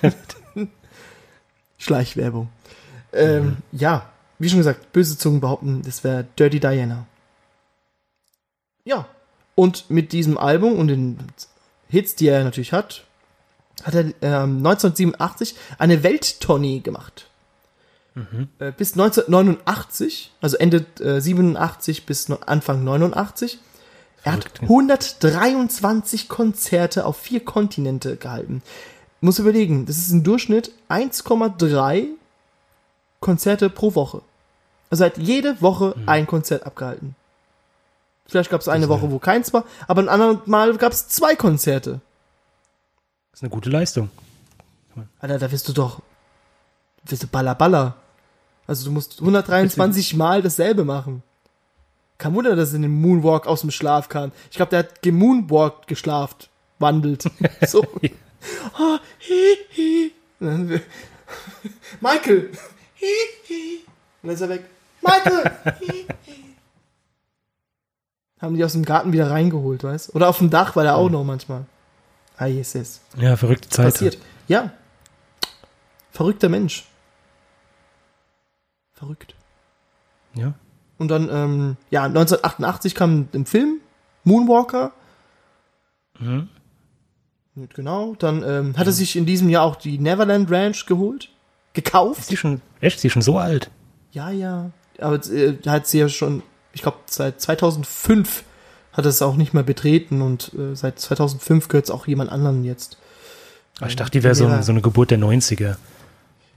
Speaker 1: Schleichwerbung. Ähm,
Speaker 2: Mhm.
Speaker 1: Ja, wie schon gesagt, böse Zungen behaupten, das wäre Dirty Diana. Ja. Und mit diesem Album und den Hits, die er natürlich hat, hat er ähm, 1987 eine Welttournee gemacht. Äh, bis 1989, also Ende äh, 87 bis no- Anfang 89. Er hat
Speaker 2: Verrückt.
Speaker 1: 123 Konzerte auf vier Kontinente gehalten. Muss überlegen, das ist im Durchschnitt 1,3 Konzerte pro Woche. Also er hat jede Woche ein Konzert abgehalten. Vielleicht gab es eine Woche, wo keins war, aber ein anderes Mal gab es zwei Konzerte.
Speaker 2: Das ist eine gute Leistung.
Speaker 1: Alter, da wirst du doch, wirst du baller baller. Also du musst 123 Mal dasselbe machen. Kein Wunder, dass er in den Moonwalk aus dem Schlaf kam. Ich glaube, der hat gemoonwalkt geschlaft, wandelt. So. Ah, hi, hi. Michael. Hi, hi. Und dann ist er weg. Michael. Hi, hi. Haben die aus dem Garten wieder reingeholt, weißt? Oder auf dem Dach war der auch noch manchmal. Ah, Jesus
Speaker 2: Ja, verrückte Zeit.
Speaker 1: passiert. Ja. Verrückter Mensch. Verrückt.
Speaker 2: Ja.
Speaker 1: Und dann, ähm, ja, 1988 kam im Film Moonwalker.
Speaker 2: Mhm.
Speaker 1: Genau. Dann ähm, hat er sich in diesem Jahr auch die Neverland Ranch geholt. Gekauft.
Speaker 2: Ist die schon, echt, ist die schon so alt?
Speaker 1: Ja, ja. Aber äh, hat sie ja schon, ich glaube, seit 2005 hat es auch nicht mehr betreten und äh, seit 2005 gehört es auch jemand anderen jetzt.
Speaker 2: Ah, Ich dachte, die wäre so, so eine Geburt der 90er.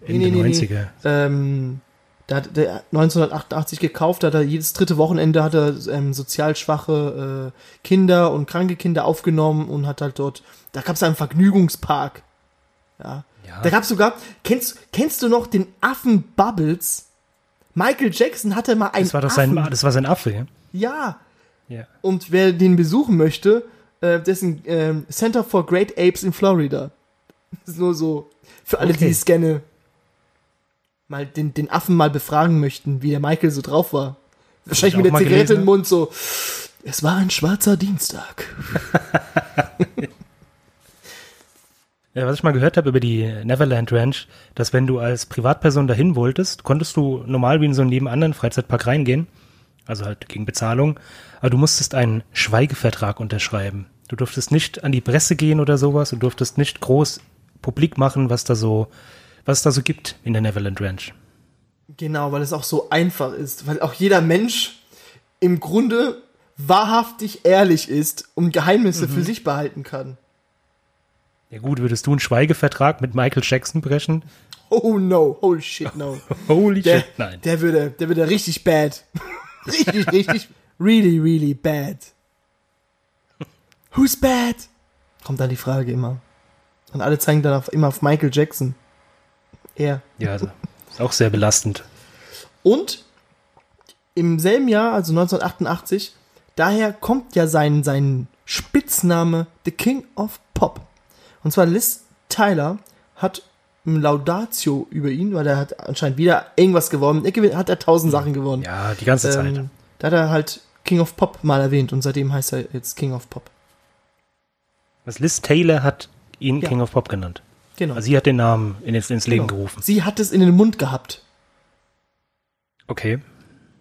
Speaker 2: Ende
Speaker 1: Nee, nee, nee,
Speaker 2: 90er.
Speaker 1: Ähm, da hat der 1988 gekauft, da hat er jedes dritte Wochenende hat er ähm, sozial schwache äh, Kinder und kranke Kinder aufgenommen und hat halt dort, da gab es einen Vergnügungspark. Ja.
Speaker 2: Ja.
Speaker 1: Da gab es sogar, kennst, kennst du noch den Affen Bubbles? Michael Jackson hatte mal einen
Speaker 2: Das war doch
Speaker 1: Affen.
Speaker 2: sein, das war sein Affe, ja?
Speaker 1: Ja.
Speaker 2: Ja.
Speaker 1: Und wer den besuchen möchte, äh, dessen ähm, Center for Great Apes in Florida. Das ist nur so, für alle,
Speaker 2: Okay.
Speaker 1: die es gerne mal den, den Affen mal befragen möchten, wie der Michael so drauf war. Wahrscheinlich mit der Zigarette
Speaker 2: gelesen,
Speaker 1: im Mund so, es war ein schwarzer Dienstag.
Speaker 2: Ja, was ich mal gehört habe über die Neverland Ranch, dass wenn du als Privatperson dahin wolltest, konntest du normal wie in so einen jedem anderen Freizeitpark reingehen, also halt gegen Bezahlung, aber du musstest einen Schweigevertrag unterschreiben. Du durftest nicht an die Presse gehen oder sowas, du durftest nicht groß publik machen, was da so, was es da so gibt in der Neverland Ranch.
Speaker 1: Genau, weil es auch so einfach ist, weil auch jeder Mensch im Grunde wahrhaftig ehrlich ist und Geheimnisse
Speaker 2: Mhm.
Speaker 1: für sich behalten kann.
Speaker 2: Ja gut, würdest du einen Schweigevertrag mit Michael Jackson brechen?
Speaker 1: Oh no, oh shit no.
Speaker 2: Holy
Speaker 1: Der,
Speaker 2: shit, nein.
Speaker 1: der würde, der würde richtig bad. richtig, richtig, really, really bad. Who's bad? Kommt dann die Frage immer. Und alle zeigen dann auf, immer auf Michael Jackson. Er.
Speaker 2: Ja, also, ist auch sehr belastend.
Speaker 1: Und im selben Jahr, also 1988, daher kommt ja sein, sein Spitzname The King of Pop. Und zwar Liz Tyler hat ein Laudatio über ihn, weil er hat anscheinend wieder irgendwas gewonnen. Er hat er tausend Sachen gewonnen.
Speaker 2: Ja, die ganze Zeit.
Speaker 1: Ähm, da hat er halt King of Pop mal erwähnt und seitdem heißt er jetzt King of Pop.
Speaker 2: Was Liz Taylor hat ihn
Speaker 1: Ja.
Speaker 2: King of Pop genannt.
Speaker 1: Genau.
Speaker 2: Also sie hat den Namen in, ins, ins Leben
Speaker 1: genau.
Speaker 2: gerufen.
Speaker 1: Sie hat es in den Mund gehabt.
Speaker 2: Okay.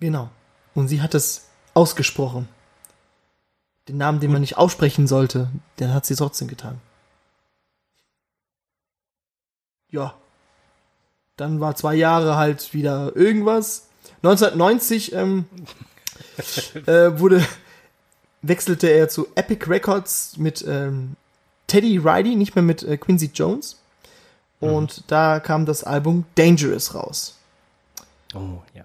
Speaker 1: Genau. Und sie hat es ausgesprochen. Den Namen, den man nicht aussprechen sollte, den hat sie trotzdem getan. Ja. Dann war zwei Jahre halt wieder irgendwas. 1990 ähm, äh, wurde wechselte er zu Epic Records mit ähm, Teddy Riley, nicht mehr mit äh, Quincy Jones. Und da kam das Album Dangerous raus.
Speaker 2: Oh, ja.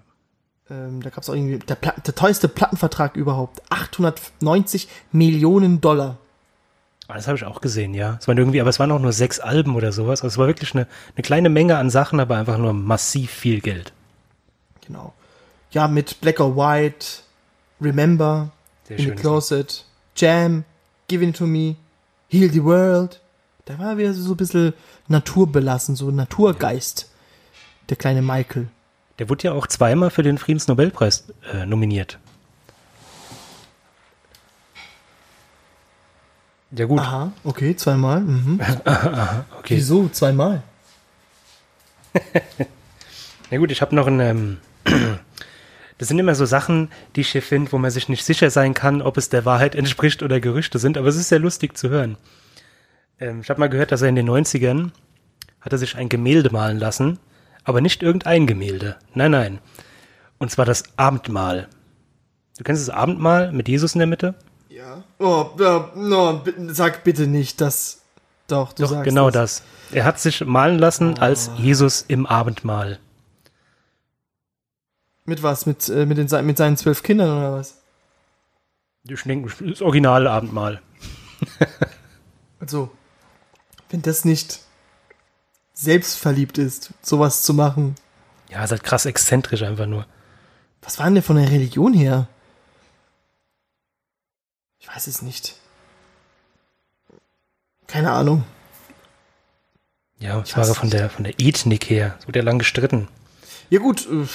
Speaker 1: Ähm, da gab es auch irgendwie der, der teuerste Plattenvertrag überhaupt. 890 Millionen Dollar.
Speaker 2: Ah, Das habe ich auch gesehen, ja. Es waren irgendwie, aber es waren auch nur sechs Alben oder sowas. Also es war wirklich eine, eine kleine Menge an Sachen, aber einfach nur massiv viel Geld.
Speaker 1: Genau. Ja, mit Black or White, Remember,
Speaker 2: Sehr
Speaker 1: In the Closet, Jam, Give It To Me, Heal the World. Da war wieder so ein bisschen naturbelassen, so Naturgeist. Der kleine Michael.
Speaker 2: Der wurde ja auch zweimal für den Friedensnobelpreis äh, nominiert. Ja gut,
Speaker 1: Aha, okay, zweimal. Mhm.
Speaker 2: okay.
Speaker 1: Wieso zweimal?
Speaker 2: Ja gut, ich habe noch einen, ähm, Das sind immer so Sachen, die ich hier finde, wo man sich nicht sicher sein kann, ob es der Wahrheit entspricht oder Gerüchte sind, aber es ist sehr lustig zu hören. Ähm, ich habe mal gehört, dass er in den 90ern hat er sich ein Gemälde malen lassen, aber nicht irgendein Gemälde. Nein, nein. Und zwar das Abendmahl. Du kennst das Abendmahl mit Jesus in der Mitte?
Speaker 1: Ja. Oh, no, bi- sag bitte nicht, dass. Doch, du
Speaker 2: Doch,
Speaker 1: sagst
Speaker 2: genau
Speaker 1: das.
Speaker 2: das. Er hat sich malen lassen als Jesus im Abendmahl.
Speaker 1: Mit was? Mit, äh, mit, den, mit seinen zwölf Kindern oder was?
Speaker 2: Ich denke, das originale Abendmahl.
Speaker 1: Also, wenn das nicht selbstverliebt ist, sowas zu machen.
Speaker 2: Ja, ist halt krass exzentrisch einfach nur.
Speaker 1: Was war denn der von der Religion her? Ich weiß es nicht. Keine Ahnung.
Speaker 2: Ja,
Speaker 1: Ich
Speaker 2: war von der, von der Ethnik her. So der lang gestritten.
Speaker 1: Ja gut, äh,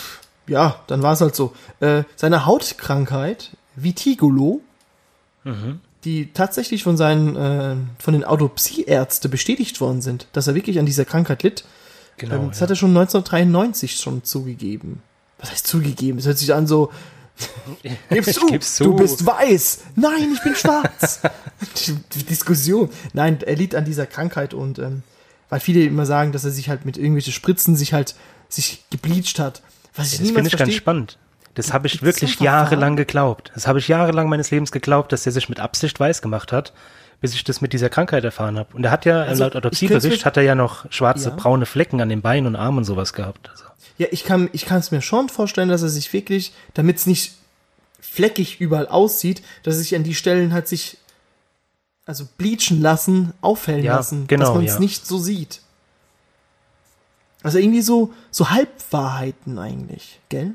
Speaker 1: ja, dann war es halt so. Äh, seine Hautkrankheit, Vitigolo, die tatsächlich von seinen, äh, von den Autopsieärzten bestätigt worden sind, dass er wirklich an dieser Krankheit litt.
Speaker 2: Genau.
Speaker 1: ähm, das
Speaker 2: ja.
Speaker 1: hat er schon 1993 schon zugegeben. Was heißt zugegeben? Es hört sich an so, gib's
Speaker 2: Ich
Speaker 1: zu,
Speaker 2: geb's zu.
Speaker 1: du bist weiß. Nein, ich bin schwarz. Diskussion. Nein, er litt an dieser Krankheit und ähm, weil viele immer sagen, dass er sich halt mit irgendwelchen Spritzen sich halt sich gebleached hat. Was ich
Speaker 2: das finde ich ganz spannend. Das habe ich wirklich jahrelang geglaubt. Das habe ich jahrelang meines Lebens geglaubt, dass er sich mit Absicht weiß gemacht hat, bis ich das mit dieser Krankheit erfahren habe. Und er hat ja,
Speaker 1: Also,
Speaker 2: laut
Speaker 1: ich
Speaker 2: Autopsiebericht, hat er ja noch schwarze,
Speaker 1: Ja.
Speaker 2: braune Flecken an den Beinen und Armen und sowas gehabt. Also,
Speaker 1: Ja, ich kann ich kann es mir schon vorstellen, dass er sich wirklich, damit es nicht fleckig überall aussieht, dass er sich an die Stellen halt sich also bleachen lassen, aufhellen
Speaker 2: Ja,
Speaker 1: lassen,
Speaker 2: genau,
Speaker 1: dass man es
Speaker 2: ja.
Speaker 1: nicht so sieht. Also irgendwie so so Halbwahrheiten eigentlich, gell?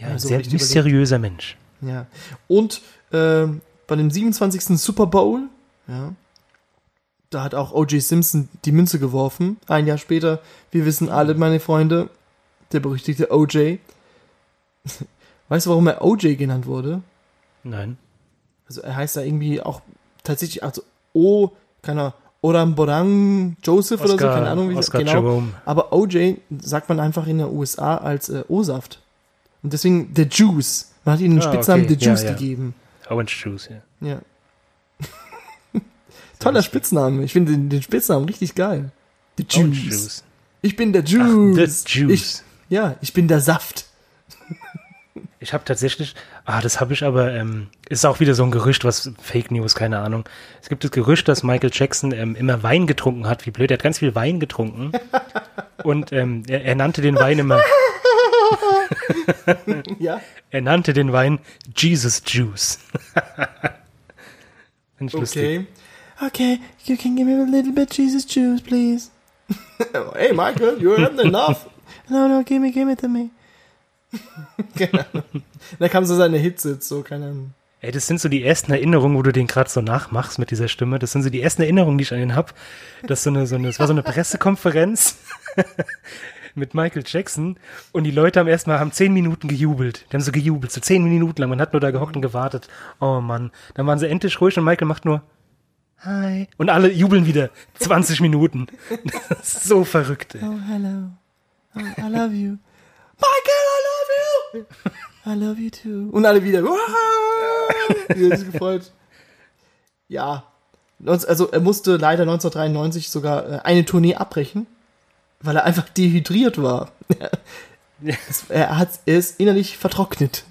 Speaker 2: Ja,
Speaker 1: so
Speaker 2: sehr mysteriöser Mensch.
Speaker 1: Ja. Und ähm, bei dem 27. Super Bowl, ja, da hat auch O.J. Simpson die Münze geworfen. Ein Jahr später, wir wissen alle, meine Freunde, der berüchtigte O.J. Weißt du, warum er O.J. genannt wurde?
Speaker 2: Nein.
Speaker 1: Also er heißt da irgendwie auch tatsächlich, also O, keiner, Oramborang Joseph oder so, keine Ahnung, wie das
Speaker 2: Oscar
Speaker 1: genau.
Speaker 2: Jerome.
Speaker 1: Aber OJ sagt man einfach in den USA als äh, O-Saft. Und deswegen The Juice. Man hat ihm den
Speaker 2: Ah,
Speaker 1: Spitznamen
Speaker 2: okay.
Speaker 1: The Juice
Speaker 2: Ja, ja.
Speaker 1: gegeben.
Speaker 2: Orange Juice, ja.
Speaker 1: Ja. Toller Spitzname. Ich finde den, den Spitznamen richtig geil. The Juice.
Speaker 2: Orange Juice.
Speaker 1: Ich bin der
Speaker 2: Ach,
Speaker 1: Juice.
Speaker 2: the Juice.
Speaker 1: Ich, ja, ich bin der Saft.
Speaker 2: Ich habe tatsächlich, ah, das habe ich aber, ähm, ist auch wieder so ein Gerücht, was Fake News, keine Ahnung. Es gibt das Gerücht, dass Michael Jackson ähm, immer Wein getrunken hat, wie blöd, er hat ganz viel Wein getrunken. Und ähm, er, er nannte den Wein immer,
Speaker 1: Ja.
Speaker 2: er nannte den Wein Jesus Juice.
Speaker 1: Okay. Okay, you can give me a little bit Jesus Juice, please. hey, Michael, you haven't enough. no, no, give me, give me to me. Ahnung. Da kam so seine Hits so, keine Ahnung.
Speaker 2: Ey, das sind so die ersten Erinnerungen, wo du den gerade so nachmachst mit dieser Stimme. Das sind so die ersten Erinnerungen, die ich an ihn hab. Das, so eine, so eine, das war so eine Pressekonferenz mit Michael Jackson und die Leute haben erstmal haben zehn Minuten gejubelt. Die haben so gejubelt, so zehn Minuten lang. Man hat nur da gehockt und gewartet. Oh Mann. Dann waren sie endlich ruhig und Michael macht nur Hi. Und alle jubeln wieder 20 Minuten. Das ist so verrückt. Ey.
Speaker 1: Oh, hello. Oh, I love you. Michael, I love you. I love you too. Und alle wieder. Die haben sich gefreut. Ja. Also er musste leider 1993 sogar äh, eine Tournee abbrechen, weil er einfach dehydriert war. Es- er, hat, ist innerlich vertrocknet.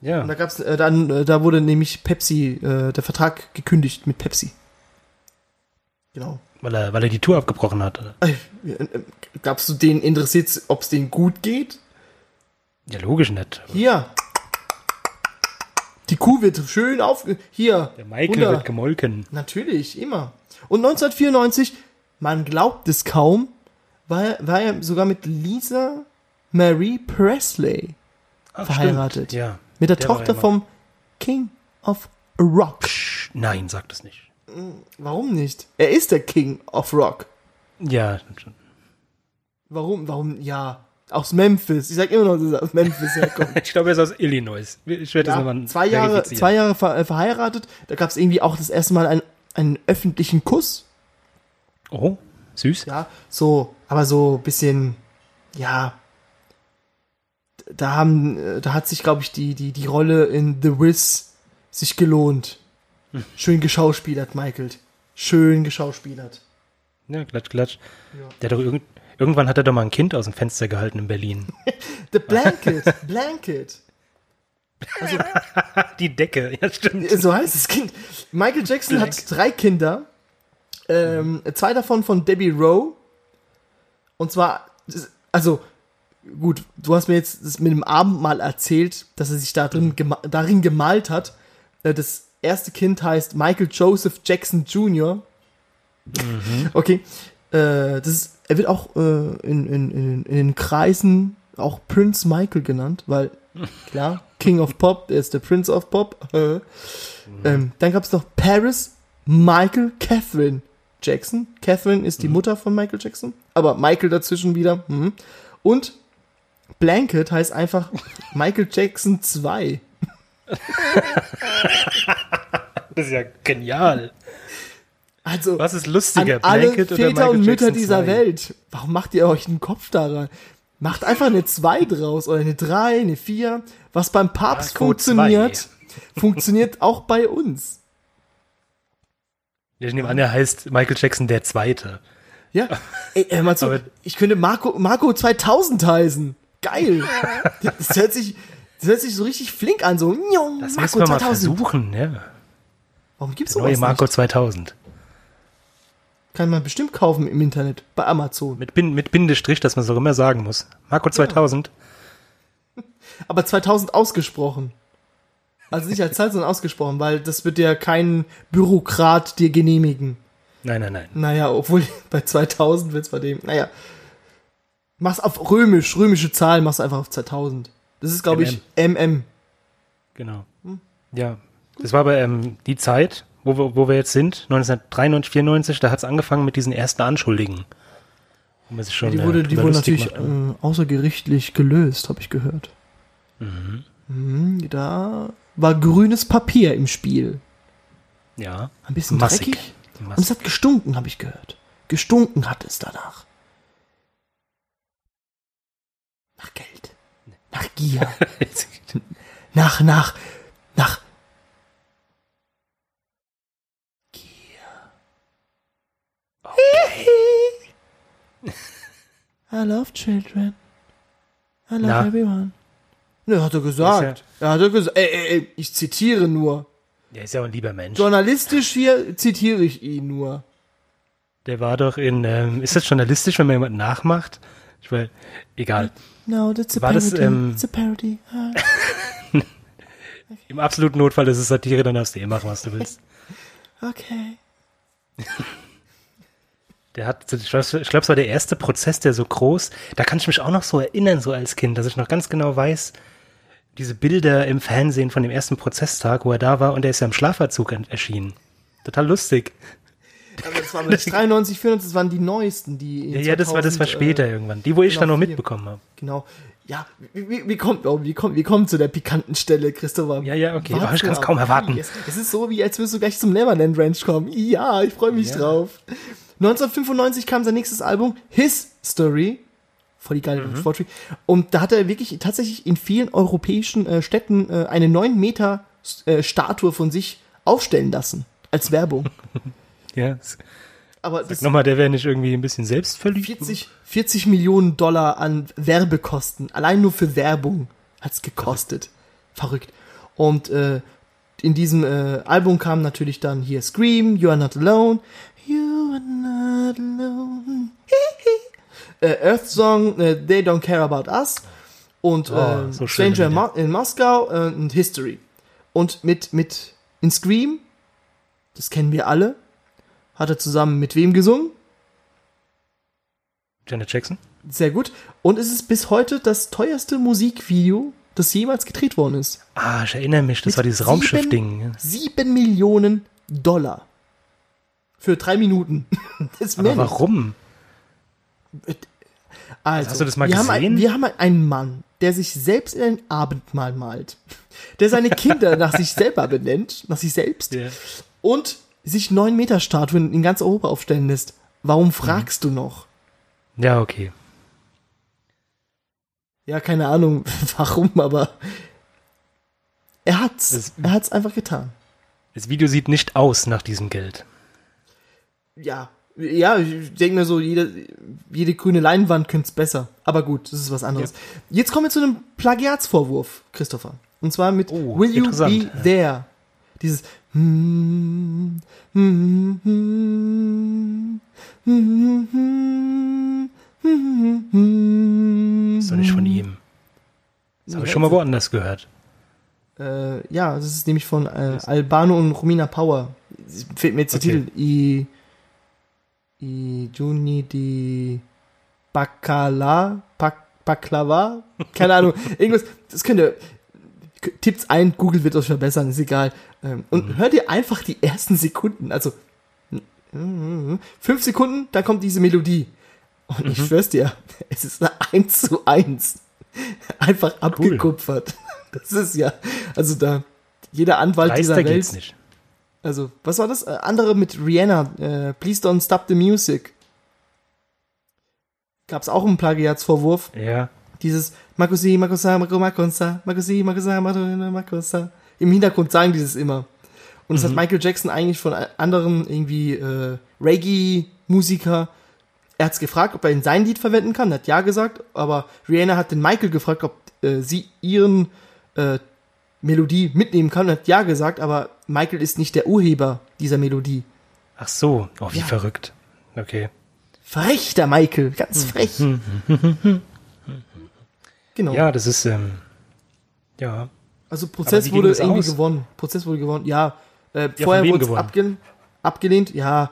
Speaker 2: Ja.
Speaker 1: Und da gab's äh, dann, äh, da wurde nämlich Pepsi, äh, der Vertrag gekündigt mit Pepsi. Genau.
Speaker 2: Weil er, weil er die Tour abgebrochen hat. Oder?
Speaker 1: Äh, äh, Glaubst du, denen interessiert, ob es denen gut geht?
Speaker 2: Ja, logisch nicht.
Speaker 1: Hier. Die Kuh wird schön auf. Hier.
Speaker 2: Der Michael
Speaker 1: runter.
Speaker 2: wird gemolken.
Speaker 1: Natürlich, immer. Und 1994, man glaubt es kaum, war, er- war er sogar mit Lisa Marie Presley
Speaker 2: Ach,
Speaker 1: verheiratet.
Speaker 2: stimmt. Ja.
Speaker 1: Mit der,
Speaker 2: Der
Speaker 1: Tochter vom King of Rock.
Speaker 2: Psch, Nein, sagt es nicht.
Speaker 1: Warum nicht? Er ist der King of Rock.
Speaker 2: Ja, stimmt schon.
Speaker 1: Warum? Warum? Ja. Aus Memphis. Ich sag immer noch, dass er aus Memphis herkommt.
Speaker 2: Ich glaube, er ist aus Illinois. Ich werde das
Speaker 1: ja,
Speaker 2: nochmal
Speaker 1: zwei Jahre, zwei Jahre ver äh, verheiratet. Da gab es irgendwie auch das erste Mal einen, einen öffentlichen Kuss.
Speaker 2: Oh, süß.
Speaker 1: Ja, so, aber so ein bisschen, ja. da haben, äh, da hat sich, glaube ich, die, die, die Rolle in The Wiz sich gelohnt. Schön geschauspielert, Michael. Schön geschauspielert.
Speaker 2: Ja, klatsch, klatsch.
Speaker 1: Ja.
Speaker 2: Der hat doch irgend, irgendwann hat er doch mal ein Kind aus dem Fenster gehalten in Berlin.
Speaker 1: The Blanket, Blanket. Also,
Speaker 2: Die Decke, ja stimmt.
Speaker 1: so heißt das Kind. Michael Jackson hat drei Kinder. Ähm, zwei davon von Debbie Rowe. Und zwar, also, gut, du hast mir jetzt das mit dem Abendmahl erzählt, dass er sich da drin gema darin gemalt hat. Äh, Das erste Kind heißt Michael Joseph Jackson Jr. Okay. Äh, das ist, er wird auch äh, in, in, in, in den Kreisen auch Prince Michael genannt, weil, klar, King of Pop, er ist der Prince of Pop. Äh. Ähm, dann gab es noch Paris Michael Catherine Jackson. Catherine ist die Mutter von Michael Jackson, aber Michael dazwischen wieder. Mhm. Und Blanket heißt einfach Michael Jackson 2.
Speaker 2: Das ist ja genial.
Speaker 1: Also,
Speaker 2: Was ist lustiger,
Speaker 1: alle
Speaker 2: Blanket oder
Speaker 1: Väter
Speaker 2: Michael
Speaker 1: und Mütter
Speaker 2: Jackson
Speaker 1: dieser
Speaker 2: 2?
Speaker 1: Welt. Warum macht ihr euch einen Kopf daran? Macht einfach eine 2 draus oder eine 3, eine 4. Was beim Papst
Speaker 2: Marco
Speaker 1: funktioniert, funktioniert auch bei uns.
Speaker 2: Ich nehme an, er heißt Michael Jackson der Zweite.
Speaker 1: Ja, ey, mal zu,
Speaker 2: Aber-
Speaker 1: ich könnte Marco, Marco 2000 heißen. Geil. Das hört sich, das hört sich so richtig flink an, so,
Speaker 2: Das
Speaker 1: Marco
Speaker 2: müssen wir mal
Speaker 1: 2000.
Speaker 2: versuchen, ja.
Speaker 1: Warum gibt's
Speaker 2: Der neue
Speaker 1: sowas
Speaker 2: Marco
Speaker 1: nicht?
Speaker 2: 2000.
Speaker 1: Kann man bestimmt kaufen im Internet, bei Amazon.
Speaker 2: Mit, Bin mit Bindestrich, dass man es auch immer sagen muss. Marco 2000.
Speaker 1: Aber 2000 ausgesprochen. Also nicht als Zahl, sondern ausgesprochen, weil das wird ja kein Bürokrat dir genehmigen.
Speaker 2: Nein, nein, nein.
Speaker 1: Naja, obwohl bei 2000 wird's bei dem, naja. Mach's auf römisch, römische Zahl, mach's einfach auf 2000. Das ist, glaube ich, MM.
Speaker 2: Genau.
Speaker 1: Hm.
Speaker 2: Ja. Das war aber ähm, die Zeit, wo wir, wo wir jetzt sind, 1993, 94, da hat es angefangen mit diesen ersten Anschuldigen. Schon,
Speaker 1: Die
Speaker 2: äh,
Speaker 1: wurde, die
Speaker 2: drüber
Speaker 1: wurde natürlich äh, außergerichtlich gelöst, habe ich gehört. Mhm, da war grünes Papier im Spiel.
Speaker 2: Ja.
Speaker 1: Ein bisschen
Speaker 2: Massig.
Speaker 1: dreckig. Und
Speaker 2: Massig.
Speaker 1: es hat gestunken, habe ich gehört. Gestunken hat es danach. Nach Geld. Nach Gier. nach, nach, nach. Gier. I love children. I love
Speaker 2: Na?
Speaker 1: everyone. Ne, hat er gesagt. Er hat er gesagt. Ey, ey, ey, ich zitiere nur.
Speaker 2: Der ist ja auch ein lieber Mensch.
Speaker 1: Journalistisch hier zitiere ich ihn nur.
Speaker 2: Der war doch in, ähm, ist das journalistisch, wenn man jemanden nachmacht? Ich weiß, egal.
Speaker 1: No, that's a
Speaker 2: War das,
Speaker 1: parody.
Speaker 2: ähm,
Speaker 1: it's a parody. Ah.
Speaker 2: Im absoluten Notfall ist es Satire, dann darfst du eh machen, was du willst.
Speaker 1: Okay.
Speaker 2: Der hat, ich glaube, glaub, es war der erste Prozess, der so groß, da kann ich mich auch noch so erinnern, so als Kind, dass ich noch ganz genau weiß, diese Bilder im Fernsehen von dem ersten Prozesstag, wo er da war und er ist ja im Schlafanzug en- erschienen. Total lustig.
Speaker 1: Aber das waren nicht 93, 94, das waren die neuesten, die.
Speaker 2: Ja, ja, das war, das war
Speaker 1: 2000,
Speaker 2: später
Speaker 1: Äh,
Speaker 2: irgendwann. Die, wo ich
Speaker 1: genau,
Speaker 2: dann noch mitbekommen habe.
Speaker 1: genau. Ja, wie, wie, wie kommt, oh, wie kommt, wie kommt zu der pikanten Stelle, Christopher?
Speaker 2: Ja, ja, okay.
Speaker 1: Warte
Speaker 2: ich kann's
Speaker 1: ab.
Speaker 2: kaum erwarten.
Speaker 1: Es, es ist so, wie als würdest du gleich zum Neverland Ranch kommen. Ja, ich freue mich
Speaker 2: Ja.
Speaker 1: drauf. 1995 kam sein nächstes Album, His Story. Voll die geile
Speaker 2: Mhm.
Speaker 1: Vorträge. Und da hat er wirklich tatsächlich in vielen europäischen äh, Städten äh, eine 9 Meter äh, Statue von sich aufstellen lassen. Als Werbung.
Speaker 2: Ja,
Speaker 1: Aber das
Speaker 2: nochmal, der wäre nicht irgendwie ein bisschen selbstverliebt?
Speaker 1: 40, 40 Millionen Dollar an Werbekosten. Allein nur für Werbung hat's gekostet. Verrückt. Und äh, in diesem äh, Album kam natürlich dann hier Scream, You Are Not Alone. You are not alone. Äh, Earth Song, äh, They Don't Care About Us. Und
Speaker 2: Oh, so
Speaker 1: Stranger in,
Speaker 2: Lieder.
Speaker 1: Mo in Moskau äh, und History. Und mit, mit in Scream, das kennen wir alle, hat er zusammen mit wem gesungen?
Speaker 2: Janet Jackson?
Speaker 1: Sehr gut. Und es ist bis heute das teuerste Musikvideo, das jemals gedreht worden ist.
Speaker 2: Ah, ich erinnere mich, das
Speaker 1: Mit
Speaker 2: war dieses Raumschiff-Ding.
Speaker 1: Sieben Millionen Dollar. Für drei Minuten.
Speaker 2: Aber warum?
Speaker 1: Also,
Speaker 2: Hast du das mal
Speaker 1: wir Haben
Speaker 2: gesehen?
Speaker 1: ein, wir haben einen Mann, der sich selbst in ein Abendmahl malt. Der seine Kinder nach sich selber benennt, nach sich selbst.
Speaker 2: Ja.
Speaker 1: Und sich neun Meter Statuen in ganz Europa aufstellen lässt. Warum fragst du noch?
Speaker 2: Ja, okay.
Speaker 1: Ja, keine Ahnung, warum, aber er hat's.
Speaker 2: Das-
Speaker 1: er hat's einfach getan.
Speaker 2: Das Video sieht nicht aus nach diesem Geld.
Speaker 1: Ja, ja, ich denke mir so, jede, jede grüne Leinwand könnte es besser. Aber gut, das ist was anderes. Jetzt kommen wir zu einem Plagiatsvorwurf, Christopher. Und zwar mit
Speaker 2: Oh,
Speaker 1: Will you be
Speaker 2: ja.
Speaker 1: there? Dieses hm,
Speaker 2: Ist doch nicht von ihm. Das habe ich schon mal woanders gehört.
Speaker 1: Äh, ja, das ist nämlich von äh, Albano und Romina Power. Fehlt mir jetzt der
Speaker 2: Okay.
Speaker 1: Titel. I, I Juni di Bacala, Bak, Baklava? Keine Ahnung. Irgendwas, das könnt ihr, tippt's ein, Google wird euch verbessern, ist egal. Ähm, und hört ihr einfach die ersten Sekunden, also fünf Sekunden, dann kommt diese Melodie. Und ich schwör's dir, es ist eine 1 zu 1. Einfach abgekupfert. Das ist ja, also da, jeder Anwalt dieser
Speaker 2: Leister
Speaker 1: Welt.
Speaker 2: geht's nicht.
Speaker 1: Also, was war das? Äh, andere mit Rihanna, äh, Please Don't Stop the Music. Gab's auch einen Plagiatsvorwurf.
Speaker 2: Ja.
Speaker 1: Dieses Makosi, Makosa, Mako, Makonsa, Makosi, Makosa, Mako, Makosa. Im Hintergrund sagen die das immer. Und das hat Michael Jackson eigentlich von anderen irgendwie äh, Reggae-Musiker. Er hat's gefragt, ob er in sein Lied verwenden kann. Er hat ja gesagt, aber Rihanna hat den Michael gefragt, ob äh, sie ihren äh, Melodie mitnehmen kann. Er hat ja gesagt, aber Michael ist nicht der Urheber dieser Melodie.
Speaker 2: Ach so. Oh, wie
Speaker 1: Ja.
Speaker 2: verrückt. Okay.
Speaker 1: Frech, der Michael, ganz frech. genau.
Speaker 2: Ja, das ist, ähm, ja.
Speaker 1: Also Prozess wurde irgendwie
Speaker 2: aus?
Speaker 1: gewonnen. Prozess wurde gewonnen. Ja, äh, vorher
Speaker 2: wem
Speaker 1: wurde es abge abgelehnt. Ja,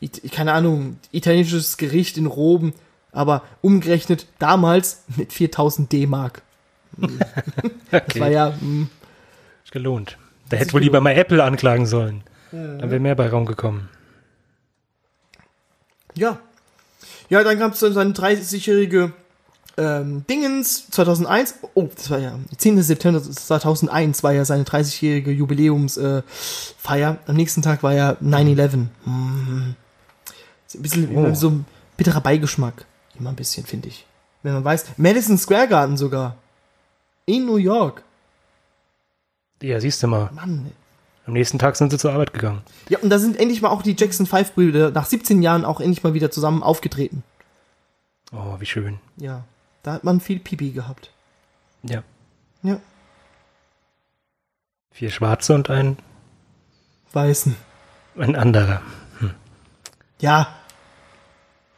Speaker 1: it keine Ahnung, italienisches Gericht in Rom, aber umgerechnet damals mit 4000 D-Mark. Das war ja, hm,
Speaker 2: Ist gelohnt. Da hätte wohl lieber mal Apple anklagen sollen. Dann wäre mehr bei Raum gekommen.
Speaker 1: ja. Ja, dann gab es dann seine 30-jährige ähm, Dingens 2001. Oh, das war ja 10. September 2001 war ja seine 30-jährige Jubiläumsfeier. Äh. Am nächsten Tag war ja 9-11. Hm. Ist ein bisschen
Speaker 2: Oh.
Speaker 1: so ein bitterer Beigeschmack. Immer ein bisschen, finde ich. Wenn man weiß. Madison Square Garden sogar. In New York.
Speaker 2: Ja, siehst du mal.
Speaker 1: Mann.
Speaker 2: Am nächsten Tag sind sie zur Arbeit gegangen.
Speaker 1: Ja, und da sind endlich mal auch die Jackson 5 Brüder nach 17 Jahren auch endlich mal wieder zusammen aufgetreten.
Speaker 2: Oh, wie schön.
Speaker 1: Ja. Da hat man viel Pipi gehabt.
Speaker 2: Ja.
Speaker 1: Ja.
Speaker 2: Vier Schwarze und ein,
Speaker 1: Weißen.
Speaker 2: ein anderer.
Speaker 1: Ja.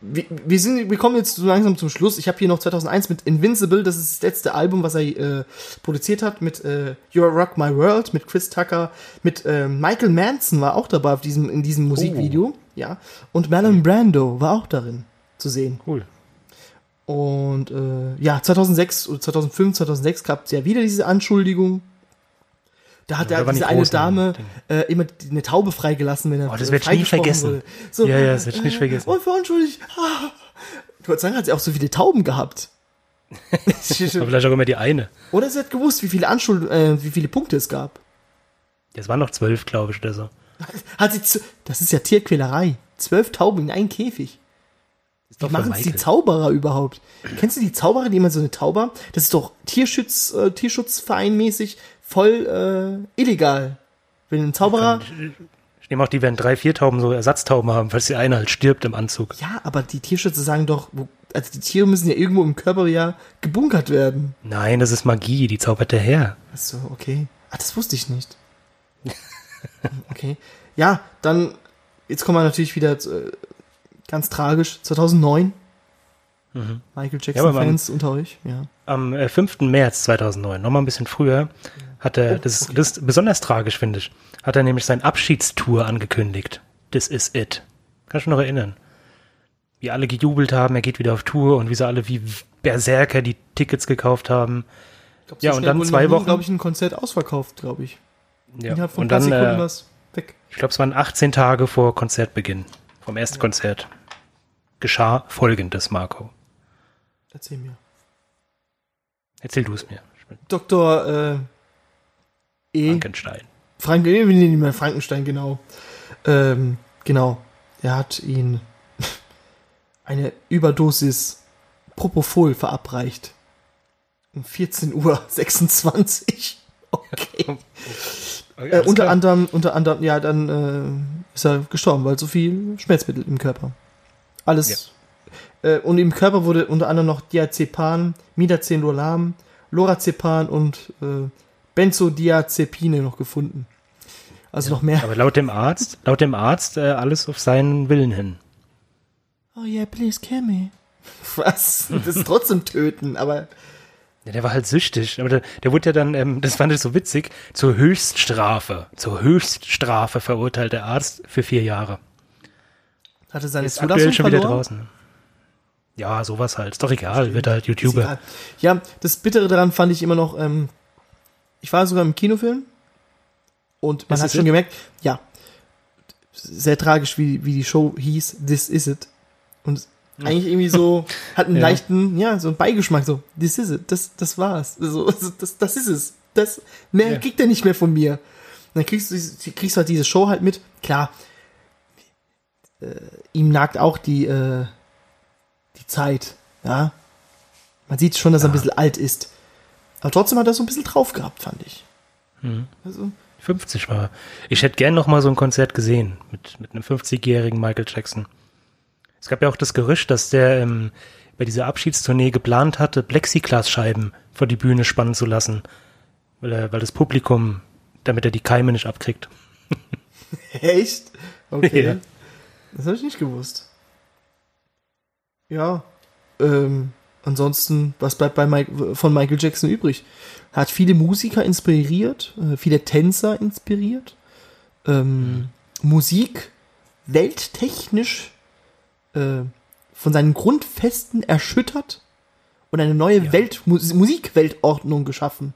Speaker 1: Wir, wir, sind, wir kommen jetzt so langsam zum Schluss. Ich habe hier noch 2001 mit Invincible, das ist das letzte Album, was er äh, produziert hat, mit äh, You're Rock My World, mit Chris Tucker, mit äh, Michael Manson war auch dabei auf diesem, in diesem Musikvideo. Ja. Und Marlon Brando war auch darin zu sehen.
Speaker 2: Cool.
Speaker 1: Und äh, ja, 2006 oder 2005, 2006 gab es ja wieder diese Anschuldigung. Da hat
Speaker 2: Ja, die
Speaker 1: diese eine
Speaker 2: großen
Speaker 1: Dame äh, immer eine Taube freigelassen, wenn er
Speaker 2: Oh, das
Speaker 1: äh,
Speaker 2: ich nie vergessen.
Speaker 1: wurde. So,
Speaker 2: Ja, ja, das werd ich nicht vergessen.
Speaker 1: Und verunschuldigt. Ah. Ich wollte sagen, hat sie auch so viele Tauben gehabt.
Speaker 2: Aber vielleicht auch immer die eine.
Speaker 1: Oder sie hat gewusst, wie viele Anschuld, äh, wie viele Punkte es gab.
Speaker 2: Das waren noch zwölf, glaube ich, oder so.
Speaker 1: Hat sie das ist ja Tierquälerei. Zwölf Tauben in einen Käfig.
Speaker 2: Ist
Speaker 1: Wie
Speaker 2: doch
Speaker 1: machen
Speaker 2: von
Speaker 1: es die. Zauberer überhaupt? Kennst du die Zauberer, die immer so eine Tauber? Das ist doch Tierschutz, äh, Tierschutzverein mäßig voll äh, illegal. Wenn ein Zauberer.
Speaker 2: Ich nehme auch, die werden drei, vier Tauben so Ersatztauben haben, falls die eine halt stirbt im Anzug.
Speaker 1: Ja, aber die Tierschützer sagen doch, also die Tiere müssen ja irgendwo im Körper ja gebunkert werden.
Speaker 2: Nein, das ist Magie, die zaubert der Herr.
Speaker 1: Ach so, okay. Ah, das wusste ich nicht. Okay. Ja, dann, jetzt kommen wir natürlich wieder zu, äh, ganz tragisch. 2009. Michael
Speaker 2: Ja, aber man-
Speaker 1: Jackson-Fans unter euch, ja.
Speaker 2: Am äh, 5. März 2009, nochmal ein bisschen früher, hat er,
Speaker 1: Oh,
Speaker 2: das, ist, das ist besonders tragisch, finde ich, hat er nämlich sein Abschiedstour angekündigt. This is it. Kannst du noch erinnern? Wie alle gejubelt haben, er geht wieder auf Tour und wie sie alle wie Berserker die Tickets gekauft haben.
Speaker 1: Glaub,
Speaker 2: Ja, und dann zwei Wochen-
Speaker 1: glaube ich, ein Konzert ausverkauft, glaube ich.
Speaker 2: Ja.
Speaker 1: Innerhalb von
Speaker 2: Und dann,
Speaker 1: Sekunden
Speaker 2: äh,
Speaker 1: weg.
Speaker 2: ich glaube, es waren 18 Tage vor Konzertbeginn, vom ersten Konzert, geschah Folgendes, Marco.
Speaker 1: Erzähl mir.
Speaker 2: Erzähl du es mir.
Speaker 1: Dr. Äh, E.
Speaker 2: Frankenstein.
Speaker 1: Frank, nennen ihn mal Frankenstein, genau. Ähm, genau. Er hat ihn eine Überdosis Propofol verabreicht. Um 14 Uhr 26. Okay.
Speaker 2: Okay,
Speaker 1: Äh, unter
Speaker 2: klar.
Speaker 1: anderem, unter anderem, ja, dann äh, ist er gestorben, weil so viel Schmerzmittel im Körper. Alles. Äh, und im Körper wurde unter anderem noch Diazepam, Midazolam, Lorazepam und äh, Benzodiazepine noch gefunden. Also noch mehr.
Speaker 2: Aber laut dem Arzt, laut dem Arzt äh, alles auf seinen Willen hin.
Speaker 1: Oh yeah, please kill me. Was? Das ist trotzdem töten, aber
Speaker 2: Ja, der war halt süchtig. Aber der, der wurde ja dann, ähm, das fand ich so witzig, zur Höchststrafe, zur Höchststrafe verurteilt der Arzt für vier Jahre.
Speaker 1: hatte seine
Speaker 2: aktuell
Speaker 1: Zulassung
Speaker 2: schon wieder
Speaker 1: verloren.
Speaker 2: draußen. Ja, sowas halt. Ist doch egal, wird halt YouTuber.
Speaker 1: Ja, das Bittere daran fand ich immer noch, ähm, ich war sogar im Kinofilm und man hat schon
Speaker 2: it?
Speaker 1: gemerkt, ja, sehr tragisch, wie, wie die Show hieß, This Is It. Und eigentlich irgendwie so, hat einen
Speaker 2: Ja.
Speaker 1: leichten, ja, so einen Beigeschmack, so, This Is It, das, das war's. So, das, das ist es. Das, mehr
Speaker 2: Ja.
Speaker 1: kriegt er nicht mehr von mir. Und dann kriegst du, kriegst du halt diese Show halt mit. Klar, äh, ihm nagt auch die, äh, die Zeit, ja. Man sieht schon, dass er ein bisschen alt ist. Aber trotzdem hat er so ein bisschen drauf gehabt, fand ich.
Speaker 2: Mhm.
Speaker 1: Also,
Speaker 2: 50 war. Ich hätte gern noch mal so ein Konzert gesehen mit, mit einem 50-jährigen Michael Jackson. Es gab ja auch das Gerücht, dass der ähm, bei dieser Abschiedstournee geplant hatte, Plexiglasscheiben vor die Bühne spannen zu lassen, weil, er, weil das Publikum, damit er die Keime nicht abkriegt.
Speaker 1: echt? Okay.
Speaker 2: Ja.
Speaker 1: Das habe ich nicht gewusst. Ja. Ähm, ansonsten, was bleibt bei Mike, von Michael Jackson übrig? Er hat viele Musiker inspiriert, äh, viele Tänzer inspiriert, ähm, Musik welttechnisch äh, von seinen Grundfesten erschüttert und eine neue
Speaker 2: Ja.
Speaker 1: Welt, Mus Musikweltordnung geschaffen.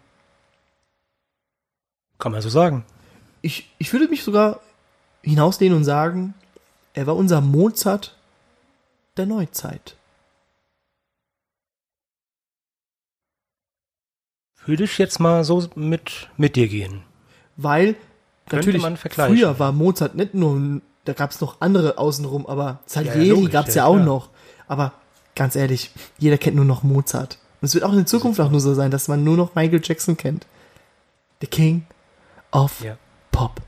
Speaker 2: Kann man so sagen.
Speaker 1: Ich, ich würde mich sogar hinauslehnen und sagen, er war unser Mozart der Neuzeit.
Speaker 2: Würde ich jetzt mal so mit, mit dir gehen.
Speaker 1: Weil natürlich früher war Mozart nicht nur, da gab es noch andere außenrum, aber Salieri gab es
Speaker 2: ja,
Speaker 1: ja, auch
Speaker 2: klar.
Speaker 1: noch. Aber ganz ehrlich, jeder kennt nur noch Mozart. Und es wird auch in Zukunft auch nur so sein, dass man nur noch Michael Jackson kennt. The King of
Speaker 2: Ja.
Speaker 1: Pop.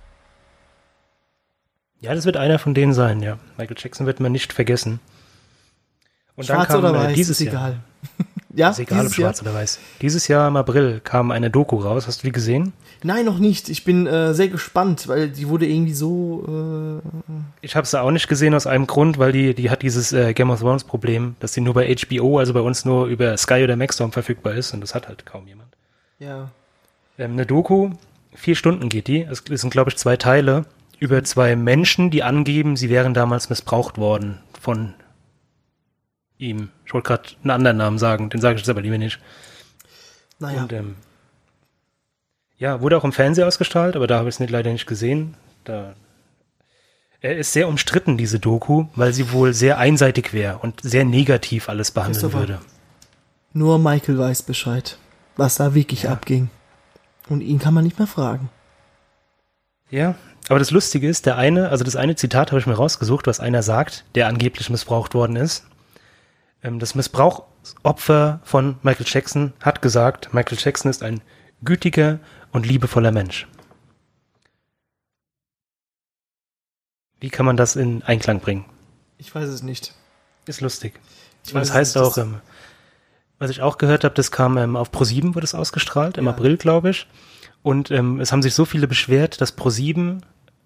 Speaker 2: Ja, das wird einer von denen sein, ja. Michael Jackson wird man nicht vergessen. Und
Speaker 1: Schwarz
Speaker 2: dann kam,
Speaker 1: oder
Speaker 2: äh,
Speaker 1: weiß,
Speaker 2: dieses
Speaker 1: ist
Speaker 2: Jahr,
Speaker 1: egal. ja,
Speaker 2: Ist egal, ob
Speaker 1: dieses Jahr?
Speaker 2: schwarz oder weiß. Dieses Jahr im April kam eine Doku raus. Hast du die gesehen?
Speaker 1: Nein, noch nicht. Ich bin äh, sehr gespannt, weil die wurde irgendwie so äh,
Speaker 2: Ich habe sie auch nicht gesehen aus einem Grund, weil die, die hat dieses äh, Game of Thrones Problem, dass sie nur bei HBO, also bei uns nur über Sky oder Maxstorm verfügbar ist und das hat halt kaum jemand.
Speaker 1: ja.
Speaker 2: Ähm, eine Doku, vier Stunden geht die. Es sind, glaube ich, zwei Teile über zwei Menschen, die angeben, sie wären damals missbraucht worden von ihm. Ich wollte gerade einen anderen Namen sagen, den sage ich jetzt aber lieber nicht.
Speaker 1: Naja.
Speaker 2: Und ähm, ja, wurde auch im Fernsehen ausgestrahlt, aber da habe ich es nicht, leider nicht gesehen. Da er ist sehr umstritten, diese Doku, weil sie wohl sehr einseitig wäre und sehr negativ alles behandeln würde.
Speaker 1: Nur Michael weiß Bescheid, was da wirklich
Speaker 2: Ja.
Speaker 1: abging. Und ihn kann man nicht mehr fragen.
Speaker 2: Ja, aber das Lustige ist, der eine, also das eine Zitat habe ich mir rausgesucht, was einer sagt, der angeblich missbraucht worden ist. Ähm, das Missbrauchsopfer von Michael Jackson hat gesagt, Michael Jackson ist ein gütiger und liebevoller Mensch. Wie kann man das in Einklang bringen?
Speaker 1: Ich weiß es nicht.
Speaker 2: Ist lustig.
Speaker 1: Ich
Speaker 2: Und das
Speaker 1: weiß
Speaker 2: heißt
Speaker 1: nicht,
Speaker 2: auch,
Speaker 1: das-
Speaker 2: ähm, was ich auch gehört habe, das kam ähm, auf Pro7 wurde es ausgestrahlt, im
Speaker 1: Ja.
Speaker 2: April, glaube ich. Und ähm, es haben sich so viele beschwert, dass Pro7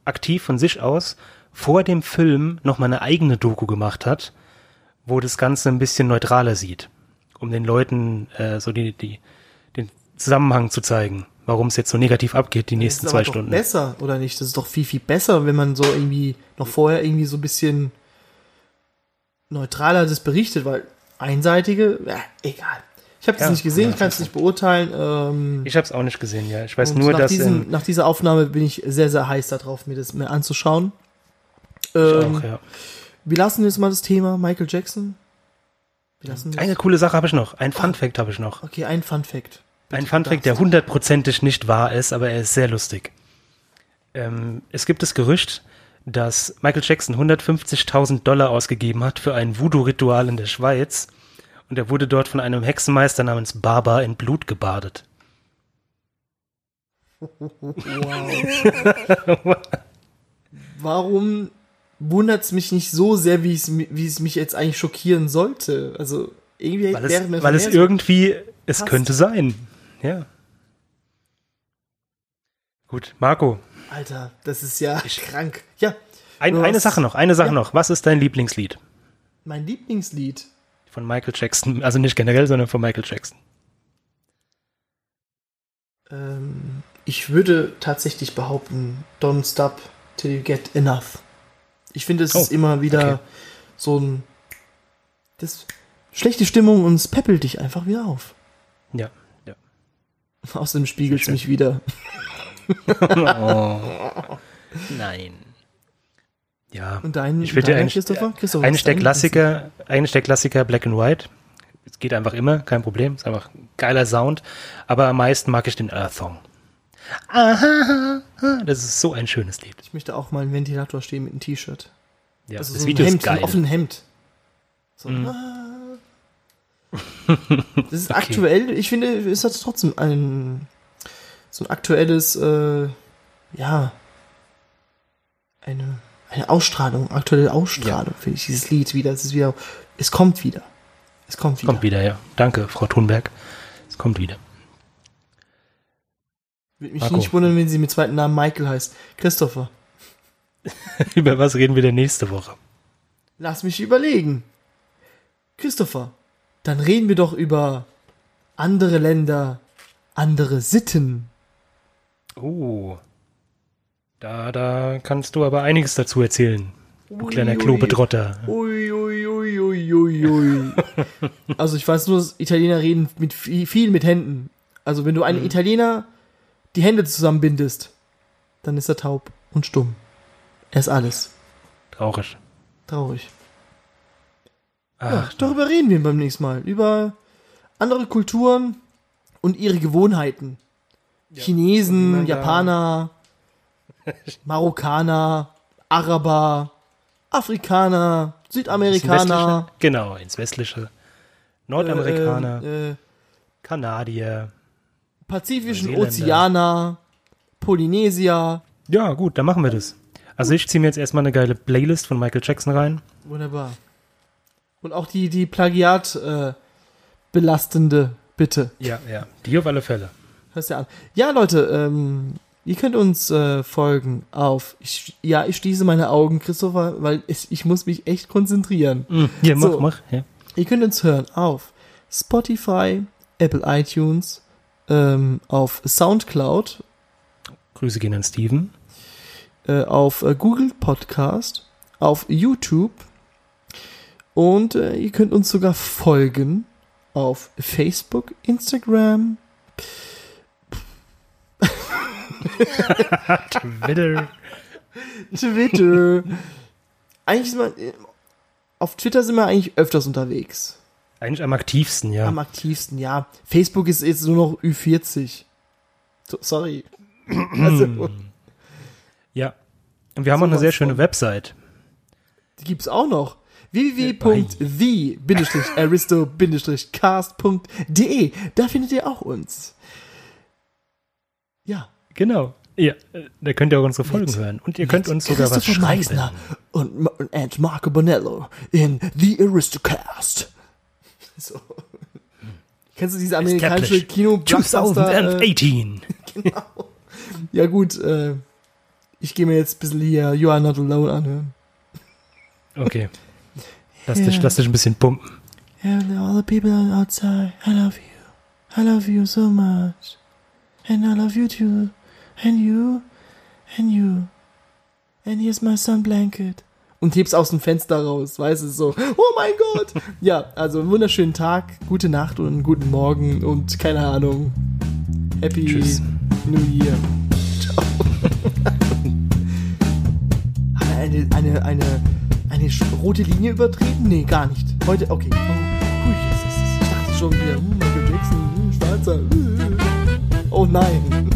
Speaker 2: aktiv von sich aus vor dem Film noch mal eine eigene Doku gemacht hat, wo das Ganze ein bisschen neutraler sieht, um den Leuten äh, so die, die, den Zusammenhang zu zeigen, warum es jetzt so negativ abgeht, die
Speaker 1: Das
Speaker 2: nächsten zwei Stunden.
Speaker 1: besser, oder nicht? Das ist doch viel, viel besser, wenn man so irgendwie noch vorher irgendwie so ein bisschen neutraler das berichtet, weil einseitige, ja, egal. Ich habe es
Speaker 2: Ja,
Speaker 1: nicht gesehen,
Speaker 2: ja,
Speaker 1: ich kann es nicht beurteilen. Ähm,
Speaker 2: Ich habe es auch nicht gesehen, ja. Ich weiß nur,
Speaker 1: nach,
Speaker 2: dass
Speaker 1: diesem,
Speaker 2: ähm,
Speaker 1: nach dieser Aufnahme bin ich sehr, sehr heiß darauf, mir das mehr anzuschauen.
Speaker 2: ich
Speaker 1: Ähm,
Speaker 2: auch, ja.
Speaker 1: Wir lassen jetzt mal das Thema Michael Jackson. Wir lassen das.
Speaker 2: Eine coole Sache habe ich noch. Ein Fun Fact habe ich noch.
Speaker 1: Okay, ein Fun Fact.
Speaker 2: Ein Fun Fact, der hundertprozentig nicht wahr ist, aber er ist sehr lustig. Ähm, es gibt das Gerücht, dass Michael Jackson 150.000 Dollar ausgegeben hat für ein Voodoo-Ritual in der Schweiz Und er wurde dort von einem Hexenmeister namens Baba in Blut gebadet.
Speaker 1: Wow. Warum wundert es mich nicht so sehr, wie es, wie es mich jetzt eigentlich schockieren sollte? Also irgendwie
Speaker 2: Weil
Speaker 1: wäre
Speaker 2: es,
Speaker 1: mir
Speaker 2: weil es irgendwie, es
Speaker 1: passt.
Speaker 2: könnte sein. Ja. Gut, Marco,
Speaker 1: Alter, das ist ja
Speaker 2: Ich-
Speaker 1: krank. Ja,
Speaker 2: ein, eine
Speaker 1: hast-
Speaker 2: Sache noch, eine Sache
Speaker 1: Ja.
Speaker 2: noch. Was ist dein Lieblingslied
Speaker 1: mein Lieblingslied.
Speaker 2: von Michael Jackson? Also nicht generell, sondern von Michael Jackson.
Speaker 1: Ähm, ich würde tatsächlich behaupten, Don't Stop Till You Get Enough. Ich finde, es
Speaker 2: Oh,
Speaker 1: ist immer wieder
Speaker 2: okay.
Speaker 1: so ein das schlechte Stimmung und es peppelt dich einfach wieder auf.
Speaker 2: Ja. ja.
Speaker 1: Außerdem spiegelt es mich wieder.
Speaker 2: Oh. Nein. Ja.
Speaker 1: Und dein,
Speaker 2: Ich finde
Speaker 1: deiner,
Speaker 2: eigentlich-
Speaker 1: Christopher? Christopher, ist
Speaker 2: der
Speaker 1: dein
Speaker 2: Klassiker, der Klassiker Black and White. Es geht einfach immer, kein Problem. Ist einfach ein geiler Sound. Aber am meisten mag ich den Earth Song. Aha, das ist so ein schönes Lied.
Speaker 1: Ich möchte auch mal einen Ventilator stehen mit einem T-Shirt.
Speaker 2: Ja,
Speaker 1: Also
Speaker 2: das
Speaker 1: so
Speaker 2: Video
Speaker 1: ein
Speaker 2: ist
Speaker 1: Hemd, so ein
Speaker 2: geil.
Speaker 1: offenes Hemd. So,
Speaker 2: Mhm.
Speaker 1: ah. Das ist
Speaker 2: Okay.
Speaker 1: aktuell, ich finde, es hat trotzdem ein so ein aktuelles, äh, ja, eine, eine Ausstrahlung, aktuelle Ausstrahlung, finde ich, dieses Lied wieder. Es ist wieder, es kommt wieder. Es kommt wieder.
Speaker 2: Kommt wieder, ja. Danke, Frau Thunberg. Es kommt wieder.
Speaker 1: Würde mich
Speaker 2: Marco.
Speaker 1: nicht wundern, wenn sie mit zweiten Namen Michael heißt. Christopher,
Speaker 2: Über was reden wir denn nächste Woche?
Speaker 1: lass mich überlegen. Christopher, dann reden wir doch über andere Länder, andere Sitten.
Speaker 2: Oh. Da, da kannst du aber einiges dazu erzählen. Du
Speaker 1: Ui,
Speaker 2: kleiner. Klobetrotter.
Speaker 1: Ui, ui, ui, ui, ui, ui. Also ich weiß nur, dass Italiener reden mit viel, viel mit Händen. Also wenn du einem Italiener die Hände zusammenbindest, dann ist er taub und stumm. Er ist alles.
Speaker 2: Traurig.
Speaker 1: Traurig. Ja,
Speaker 2: Ach,
Speaker 1: darüber reden wir beim nächsten Mal. Über andere Kulturen und ihre Gewohnheiten. Chinesen,
Speaker 2: dann da-
Speaker 1: Japaner, Marokkaner, Araber, Afrikaner,
Speaker 2: ins
Speaker 1: Südamerikaner,
Speaker 2: Westliche? Genau, ins Westliche. Nordamerikaner,
Speaker 1: äh, äh,
Speaker 2: Kanadier.
Speaker 1: Pazifischen. Ozeaner, Polynesier.
Speaker 2: Ja, gut, dann machen wir das. Also ich ziehe mir jetzt erstmal eine geile Playlist von Michael Jackson rein.
Speaker 1: Wunderbar. Und auch die, die Plagiat äh, belastende, bitte.
Speaker 2: Ja, ja. Die auf alle Fälle.
Speaker 1: Hörst ja an. Ja, Leute, ähm, ihr könnt uns äh, folgen auf. Ich, ja, ich schließe meine Augen, Christopher, weil ich, ich muss mich echt konzentrieren.
Speaker 2: Hier, mach,
Speaker 1: So.
Speaker 2: mach. Ja.
Speaker 1: Ihr könnt uns hören auf Spotify, Apple iTunes, ähm, auf Soundcloud,
Speaker 2: Grüße gehen an Steven.
Speaker 1: äh, auf äh, Google Podcast, auf YouTube und äh, ihr könnt uns sogar folgen auf Facebook, Instagram,
Speaker 2: Twitter.
Speaker 1: Twitter. eigentlich ist man, äh, auf Twitter sind wir eigentlich öfters unterwegs.
Speaker 2: Eigentlich am aktivsten, ja.
Speaker 1: Am aktivsten, ja. Facebook ist jetzt nur noch Ü40. So, sorry. also,
Speaker 2: Ja. Und wir haben auch eine sehr schöne. Website.
Speaker 1: die gibt's auch noch. www.the-aristo-cast.de Da findet ihr auch uns. Ja.
Speaker 2: Genau. Ja, da könnt ihr auch unsere Folgen hören. Und ihr könnt
Speaker 1: Mit
Speaker 2: uns sogar was schreiben.
Speaker 1: Meissner und, und Marco Bonello in The Aristocast. So. Kennst du diese amerikanische kino Blockbuster, äh,
Speaker 2: 2018.
Speaker 1: Ja gut, äh, ich gehe mir jetzt ein bisschen hier You Are Not Alone anhören.
Speaker 2: Okay. Lass, dich,
Speaker 1: Ja.
Speaker 2: lass dich ein bisschen pumpen.
Speaker 1: And all the people outside, I love you. I love you so much. And I love you too. And you. And you. And here's my sun blanket. Und hebst aus dem Fenster raus, weißt du, so, oh mein Gott. Ja, also einen wunderschönen Tag, gute Nacht und einen guten Morgen und keine Ahnung. Happy
Speaker 2: Tschüss.
Speaker 1: New Year. Ciao. Hat er eine, eine, eine, eine rote Linie übertreten? Nee, gar nicht. Heute, okay. Oh, hui. Ich dachte schon wieder, hm, Michael Jackson, hm, Schwarzer. äh. Oh nein.